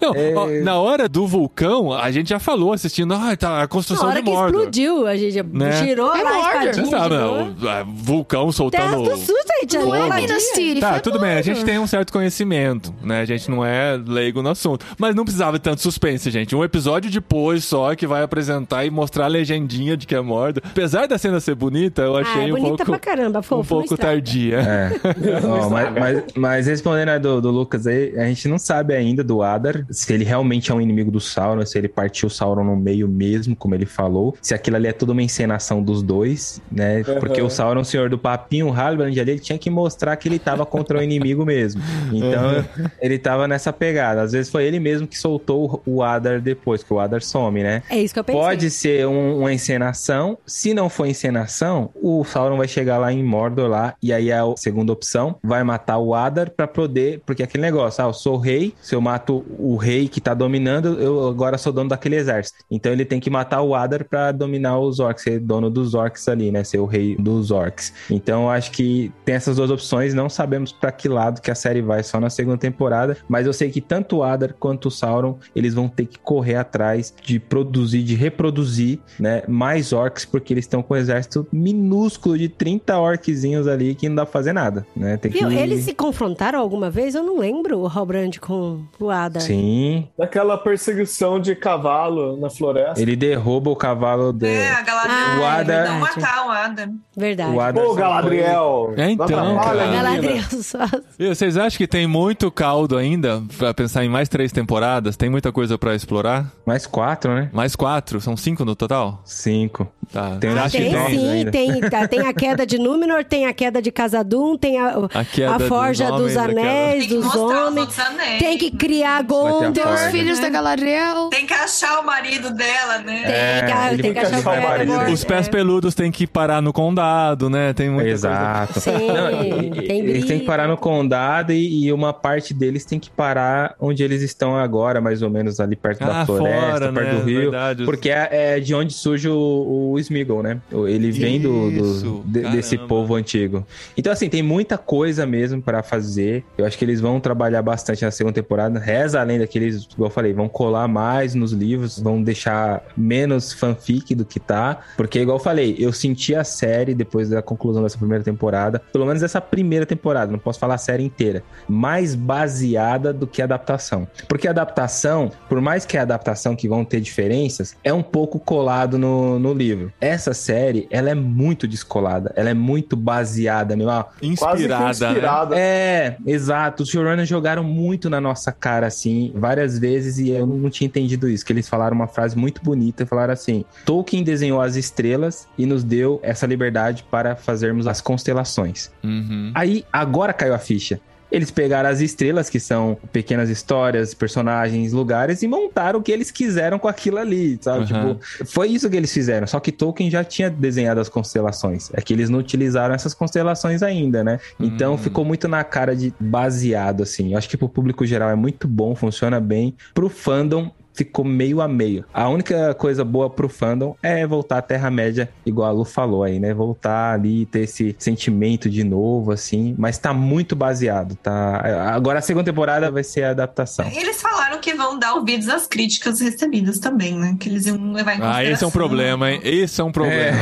Não, É. ó, na hora do vulcão, a gente já falou assistindo, ah, tá, a Na construção hora de que Mordor. explodiu, a gente Né? girou É a espadinha. sabe, né? girou. O a vulcão soltando... Terras do Sul, gente. não é. Minas City. Tá, foi tudo bem, a gente tem um certo conhecimento, né? A gente não é leigo no assunto. Mas não precisava de tanto suspense, gente. Um episódio depois só que vai apresentar e mostrar a legendinha de que é Mordor. Apesar da cena ser bonita, eu Ah, achei é um bonita pouco... pra caramba, fofo. um pouco tardia. É. Mas, mas- mas respondendo a do, do Lucas aí, a gente não sabe ainda do Adar se ele realmente é um inimigo do Sauron, se ele partiu o Sauron no meio mesmo, como ele falou, se aquilo ali é tudo uma encenação dos dois, né? Porque o Sauron, o senhor do papinho, o Halbrand ali, ele tinha que mostrar que ele tava contra o inimigo mesmo. Então, ele tava nessa pegada. Às vezes foi ele mesmo que soltou o Adar depois, que o Adar some, né? É isso que eu pensei. Pode ser um- uma encenação. Se não for encenação, o Sauron vai chegar lá em Mordor lá e aí a segunda opção vai matar o Adar pra poder, porque aquele negócio, ah, eu sou o rei, se eu mato o rei que tá dominando, eu agora sou dono daquele exército. Então ele tem que matar o Adar pra dominar os orcs, ser dono dos orcs ali, né, ser o rei dos orcs. Então eu acho que tem essas duas opções, não sabemos pra que lado que a série vai só na segunda temporada, mas eu sei que tanto o Adar quanto o Sauron, eles vão ter que correr atrás de produzir, de reproduzir, né, mais orcs, porque eles estão com um exército minúsculo de 30 orczinhos ali que não dá pra fazer nada, né? Tem que... Viu, eles se confrontaram alguma vez? Eu não lembro o Halbrand com o Ada. Sim, Daquela perseguição de cavalo na floresta. ele derruba o cavalo de... É, a Galadriel Ah, O Ada- não matar o Ada. Verdade. O Adar Pô, Galadriel! É, então, cara. menina. Galadriel só. E vocês acham que tem muito caldo ainda pra pensar em mais três temporadas? Tem muita coisa pra explorar? Mais quatro, né? Mais quatro? São cinco no total? Cinco. Tá. Tem- Ah, tem sim, ainda. tem, tá, tem a queda de Númenor, tem a queda de Casadum, tem a, A queda a dos forja homens, dos aquela- anéis, Tem que dos homens. anéis. Tem que criar Gondor. Tem os filhos da Galadriel. Tem que achar o marido dela, né? Tem, É, que- ele tem que achar o achar o marido. Fëanor. Os pés peludos têm que parar no condado, né? Tem muita Exato. Sim, e- e- tem eles têm que parar no condado e, e uma parte deles tem que parar onde eles estão agora, mais ou menos ali perto Ah, da floresta, fora, perto né? do rio. Verdade. Porque é, é de onde surge o, o Smeagol, né? Ele vem do, do- de- desse povo antigo. Então, assim, tem muita coisa mesmo pra fazer. Eu acho que eles vão trabalhar bastante na segunda temporada. Reza a lenda que eles, igual eu falei, vão colar mais nos livros, vão deixar menos fanfic do que tá. Porque, igual eu falei, eu senti a série depois da conclusão dessa primeira temporada, pelo menos essa primeira temporada, não posso falar a série inteira, mais baseada do que a adaptação. Porque a adaptação, por mais que a adaptação que vão ter diferenças, é um pouco colado no, no livro. Essa série, ela é muito descolada, ela é muito baseada, meu. Que Inspirada, né? inspirada. é, exato. Os showrunners jogaram muito na nossa cara, assim, várias vezes, e eu não tinha entendido isso. Que eles falaram uma frase muito bonita, falaram assim: Tolkien desenhou as estrelas e nos deu essa liberdade para fazermos as constelações. Uhum. Aí, agora caiu a ficha. Eles pegaram as estrelas, que são pequenas histórias, personagens, lugares, e montaram o que eles quiseram com aquilo ali, sabe? Uhum. Tipo, foi isso que eles fizeram. Só que Tolkien já tinha desenhado as constelações. É que eles não utilizaram essas constelações ainda, né? Então Hum. ficou muito na cara de baseado, assim. Eu acho que pro público geral é muito bom, funciona bem. Pro fandom ficou meio a meio. A única coisa boa pro fandom é voltar à Terra-média, igual a Lu falou aí, né? Voltar ali, ter esse sentimento de novo, assim. Mas tá muito baseado, tá? Agora a segunda temporada vai ser a adaptação. Eles falaram que vão dar ouvidos às críticas recebidas também, né? Que eles iam levar em Ah, esse é um consideração. problema, hein? Esse é um problema.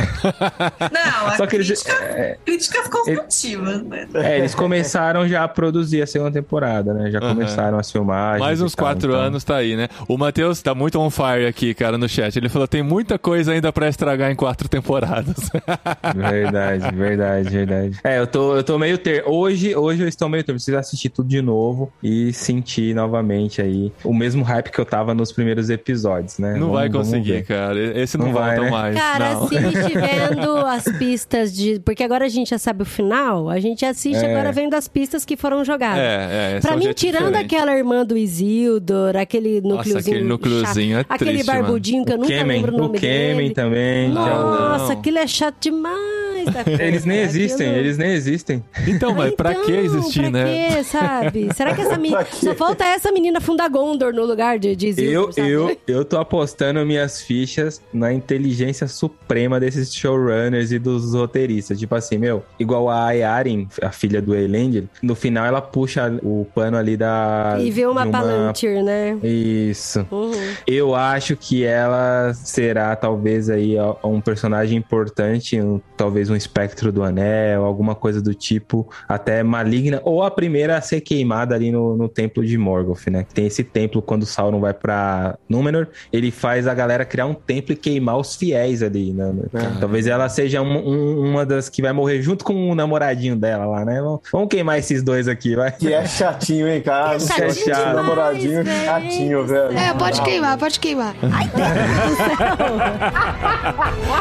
Não, a Só que eles- crítica, é- críticas construtivas, né? É, eles começaram já a produzir a segunda temporada, né? Já Aham. começaram as filmagens. Mais e uns tal, quatro então- anos tá aí, né? O Matheus tá muito on fire aqui, cara, no chat. Ele falou: tem muita coisa ainda pra estragar em quatro temporadas. Verdade, verdade, verdade. É, eu tô, eu tô meio ter. Hoje, hoje eu estou meio ter. Preciso assistir tudo de novo e sentir novamente aí o mesmo hype que eu tava nos primeiros episódios, né? Não Vamos- vai conseguir, cara. Esse não, Não vai, volta né? mais. Cara, não. assiste vendo as pistas de. Porque agora a gente já sabe o final, a gente assiste É. agora vendo as pistas que foram jogadas. É, é. Pra é um mim, tirando diferente. aquela irmã do Isildur, aquele núcleozinho. aquele chato, é Aquele triste, mano. barbudinho que eu nunca Kemen, lembro o nome o Kemen dele. também. Nossa, não. aquilo é chato demais. Eles nem existem, Aquilo- eles nem existem. Então, mas pra que Então, existir, pra né? quê, sabe? Será que essa menina. Pra? Só falta essa menina fundar Gondor no lugar de, de Isildur, Eu, sabe? eu, eu tô apostando minhas fichas na inteligência suprema desses showrunners e dos roteiristas. Tipo assim, meu, igual a Ayarin, a filha do Elendil, no final ela puxa o pano ali da. E vê uma, de Palantir, né? Isso. Uhum. Eu acho que ela será talvez aí um personagem importante, um- talvez um espectro do anel, alguma coisa do tipo, até maligna, ou a primeira a ser queimada ali no, no templo de Morgoth, né? Tem esse templo quando o Sauron vai pra Númenor, ele faz a galera criar um templo e queimar os fiéis ali, né? Talvez ela seja um- um- uma das que vai morrer junto com o namoradinho dela lá, né? Vamos, vamos queimar esses dois aqui, vai. Que é chatinho, hein, cara? É chatinho sei, demais, namoradinho velho. chatinho, velho. É, pode queimar, pode queimar.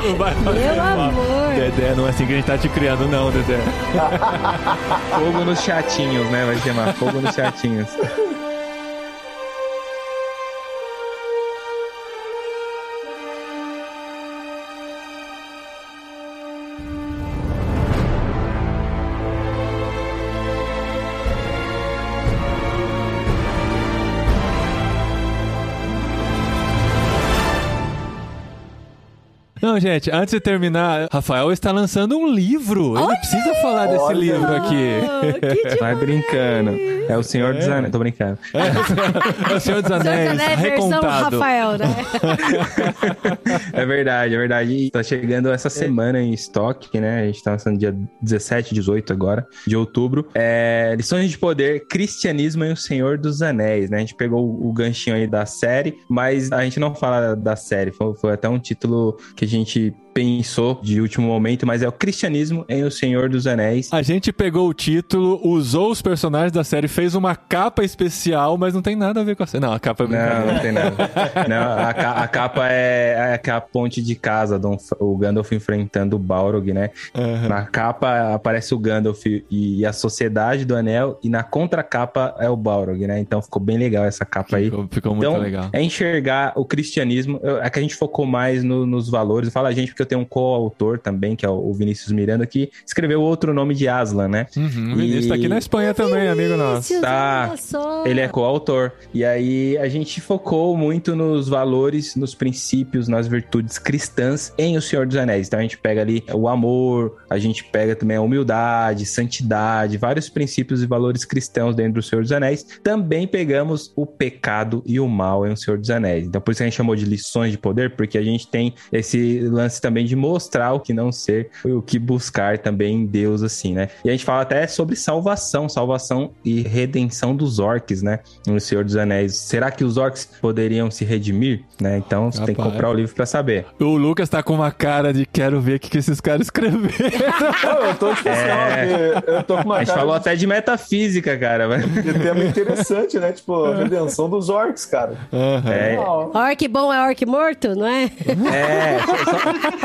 Não vai fazer Meu mal. amor. Dedé, não é assim que a gente tá te criando, não, Dedé. Fogo nos chatinhos, né? Vai chamar fogo nos chatinhos. Não, gente, antes de terminar, Rafael está lançando um livro. Ele precisa falar desse Olha! livro aqui. Que Vai brincando. É o Senhor dos Anéis. Tô brincando. É o Senhor dos Anéis, Anéis, versão recontado. Rafael, né? É verdade, é verdade. E tá chegando essa semana em estoque, né? A gente tá lançando dia 17, 18 agora, de outubro. É, Lições de Poder, Cristianismo e o Senhor dos Anéis, né? A gente pegou o, o ganchinho aí da série, mas a gente não fala da série. Foi, foi até um título que a gente gente pensou de último momento, mas é o Cristianismo em o Senhor dos Anéis. A gente pegou o título, usou os personagens da série, fez uma capa especial, mas não tem nada a ver com a série. Não, a capa é Não, não tem nada. Não, a, ca- a capa é, é aquela ponte de casa, do, o Gandalf enfrentando o Balrog, né? Aham. Na capa aparece o Gandalf e a Sociedade do Anel, e na contracapa é o Balrog, né? Então ficou bem legal essa capa aí. Ficou, ficou muito Então, legal. é enxergar o cristianismo. É que a gente focou mais no- nos valores. Fala a gente, porque eu tenho um coautor também, que é o Vinícius Miranda, que escreveu outro nome de Aslan, né? Uhum, o Vinícius tá aqui na Espanha também, amigo nosso. Vinícius, Tá. Ele é coautor. E aí a gente focou muito nos valores, nos princípios, nas virtudes cristãs em O Senhor dos Anéis. Então a gente pega ali o amor, a gente pega também a humildade, santidade, vários princípios e valores cristãos dentro do Senhor dos Anéis. Também pegamos o pecado e o mal em O Senhor dos Anéis. Então por isso que a gente chamou de lições de poder, porque a gente tem esse lance também de mostrar o que não ser, o que buscar também em Deus, assim, né? E a gente fala até sobre salvação, salvação e redenção dos orcs, né? No Senhor dos Anéis. Será que os orcs poderiam se redimir, né? Então você tem que Rapaz. comprar o livro pra saber. O Lucas tá com uma cara de quero ver o que, que esses caras escreveram. Eu tô tipo que eu tô com A uma gente cara falou até de metafísica, cara. de tema interessante, né? Tipo, a redenção dos orcs, cara. Aham. É. Orc bom é orc morto, não é? É,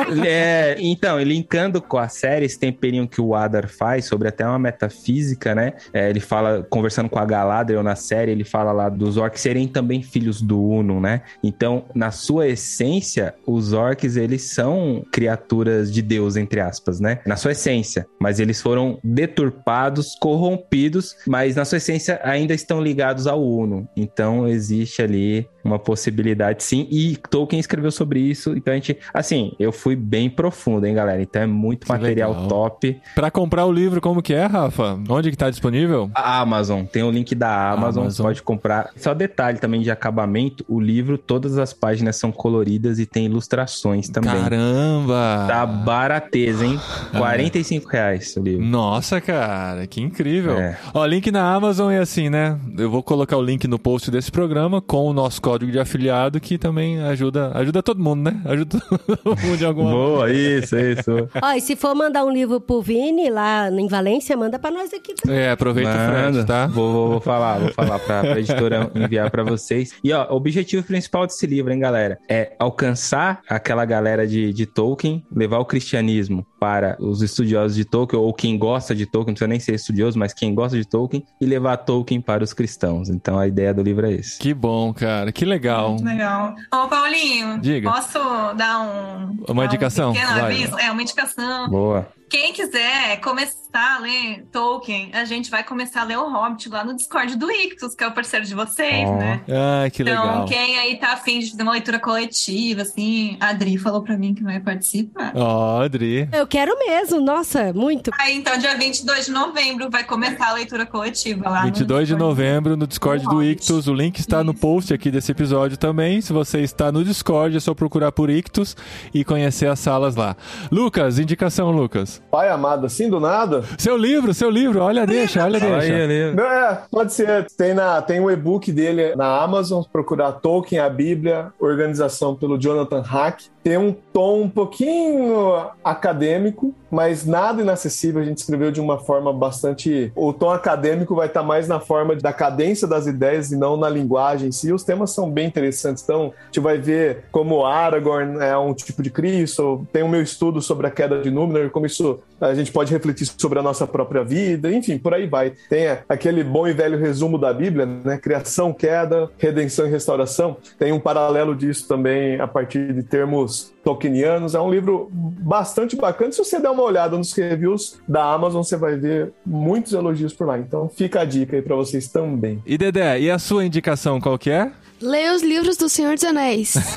é, então, linkando com a série, esse temperinho que o Adar faz sobre até uma metafísica, né? É, ele fala, conversando com a Galadriel na série, ele fala lá dos orcs serem também filhos do Uno, né? Então, na sua essência, os orcs, eles são criaturas de Deus, entre aspas, né? Na sua essência. Mas eles foram deturpados, corrompidos, mas na sua essência ainda estão ligados ao Uno. Então, existe ali uma possibilidade sim. E Tolkien escreveu sobre isso, então a gente, assim, eu fui bem profundo, hein, galera? Então é muito Que material legal. top. Pra comprar o livro, como que é, Rafa? Onde que tá disponível? A Amazon, tem o link da Amazon, Amazon. pode comprar. Só detalhe também de acabamento, o livro, todas as páginas são coloridas e tem ilustrações também. Caramba! Tá barateza, hein? 45 reais o livro. Nossa, cara, que incrível. É. Ó, link na Amazon é assim, né? Eu vou colocar o link no post desse programa com o nosso código de afiliado, que também ajuda, ajuda todo mundo, né? Ajuda todo mundo de alguma Boa, isso, isso. Ó, e se for mandar um livro pro Vini lá em Valência, manda pra nós aqui também. É, aproveita o frete, Manda. tá? Vou, vou, vou falar, vou falar pra, pra editora enviar pra vocês. E ó, o objetivo principal desse livro, hein, galera, é alcançar aquela galera de, de Tolkien, levar o cristianismo para os estudiosos de Tolkien, ou quem gosta de Tolkien, não precisa nem ser estudioso, mas quem gosta de Tolkien, e levar Tolkien para os cristãos. Então a ideia do livro é esse. Que bom, cara. Que legal. Legal. Ô, Paulinho, Diga. posso dar um. Uma dar indicação? Um pequeno Vai. aviso? É, uma indicação. Boa. Quem quiser começar a ler Tolkien, a gente vai começar a ler o Hobbit lá no Discord do Ictus, que é o parceiro de vocês, Ó. né? Ah, que Então, legal. quem aí tá afim de fazer uma leitura coletiva, assim, a Adri falou pra mim que vai participar. Ó, Adri. Eu quero mesmo, nossa, muito. Aí, então, dia 22 de novembro vai começar a leitura coletiva lá no 22 de Discord. novembro no Discord do Hobbit. Ictus. O link está no Isso. post aqui desse episódio também. Se você está no Discord, é só procurar por Ictus e conhecer as salas lá. Lucas, indicação, Lucas. Pai amado, assim do nada? Seu livro, seu livro. Olha, deixa, olha, deixa. aí. Não, é, pode ser. Tem, na, tem um e-book dele na Amazon, procurar Tolkien, a Bíblia, organização pelo Jonathan Hack. Tem um tom um pouquinho acadêmico, mas nada inacessível. A gente escreveu de uma forma bastante. O tom acadêmico vai estar mais na forma da cadência das ideias e não na linguagem em si. Os temas são bem interessantes. Então, a gente vai ver como Aragorn é um tipo de Cristo. Tem o meu estudo sobre a queda de Númenor, como isso a gente pode refletir sobre a nossa própria vida. Enfim, por aí vai. Tem aquele bom e velho resumo da Bíblia, né? Criação, queda, redenção e restauração. Tem um paralelo disso também a partir de termos tolkienianos. É um livro bastante bacana. Se você der uma olhada nos reviews da Amazon, você vai ver muitos elogios por lá. Então fica a dica aí para vocês também. E Dedé, e a sua indicação qual que é? Leia os livros do Senhor dos Anéis.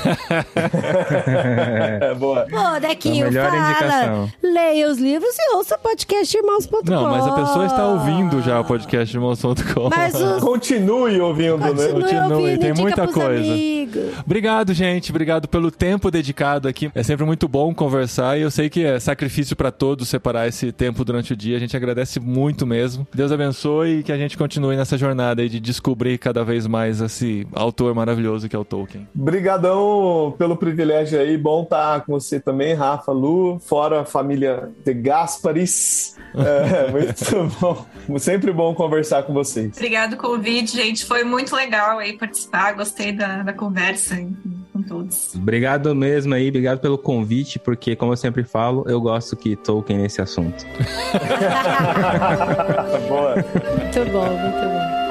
É boa. Pô, Dequinho, melhor fala. indicação. Leia os livros e ouça o podcast irmãos.com. Não, mas a pessoa está ouvindo já o podcast irmãos.com. Mas os... Continue ouvindo, né? Continue Continue, ouvindo, tem muita coisa. amigos. Obrigado, gente. Obrigado pelo tempo dedicado aqui. É sempre muito bom conversar e eu sei que é sacrifício para todos separar esse tempo durante o dia. A gente agradece muito mesmo. Deus abençoe e que a gente continue nessa jornada aí de descobrir cada vez mais esse autor maravilhoso que é o Tolkien. Brigadão pelo privilégio aí. Bom estar com você também, Rafa, Lu, fora a família de Gasparis. É, muito bom. Sempre bom conversar com vocês. Obrigado pelo convite, gente. Foi muito legal aí participar. Gostei da, da conversa aí com todos. Obrigado mesmo aí, obrigado pelo convite, porque, como eu sempre falo, eu gosto que Tolkien nesse assunto. Boa. Muito bom, muito bom.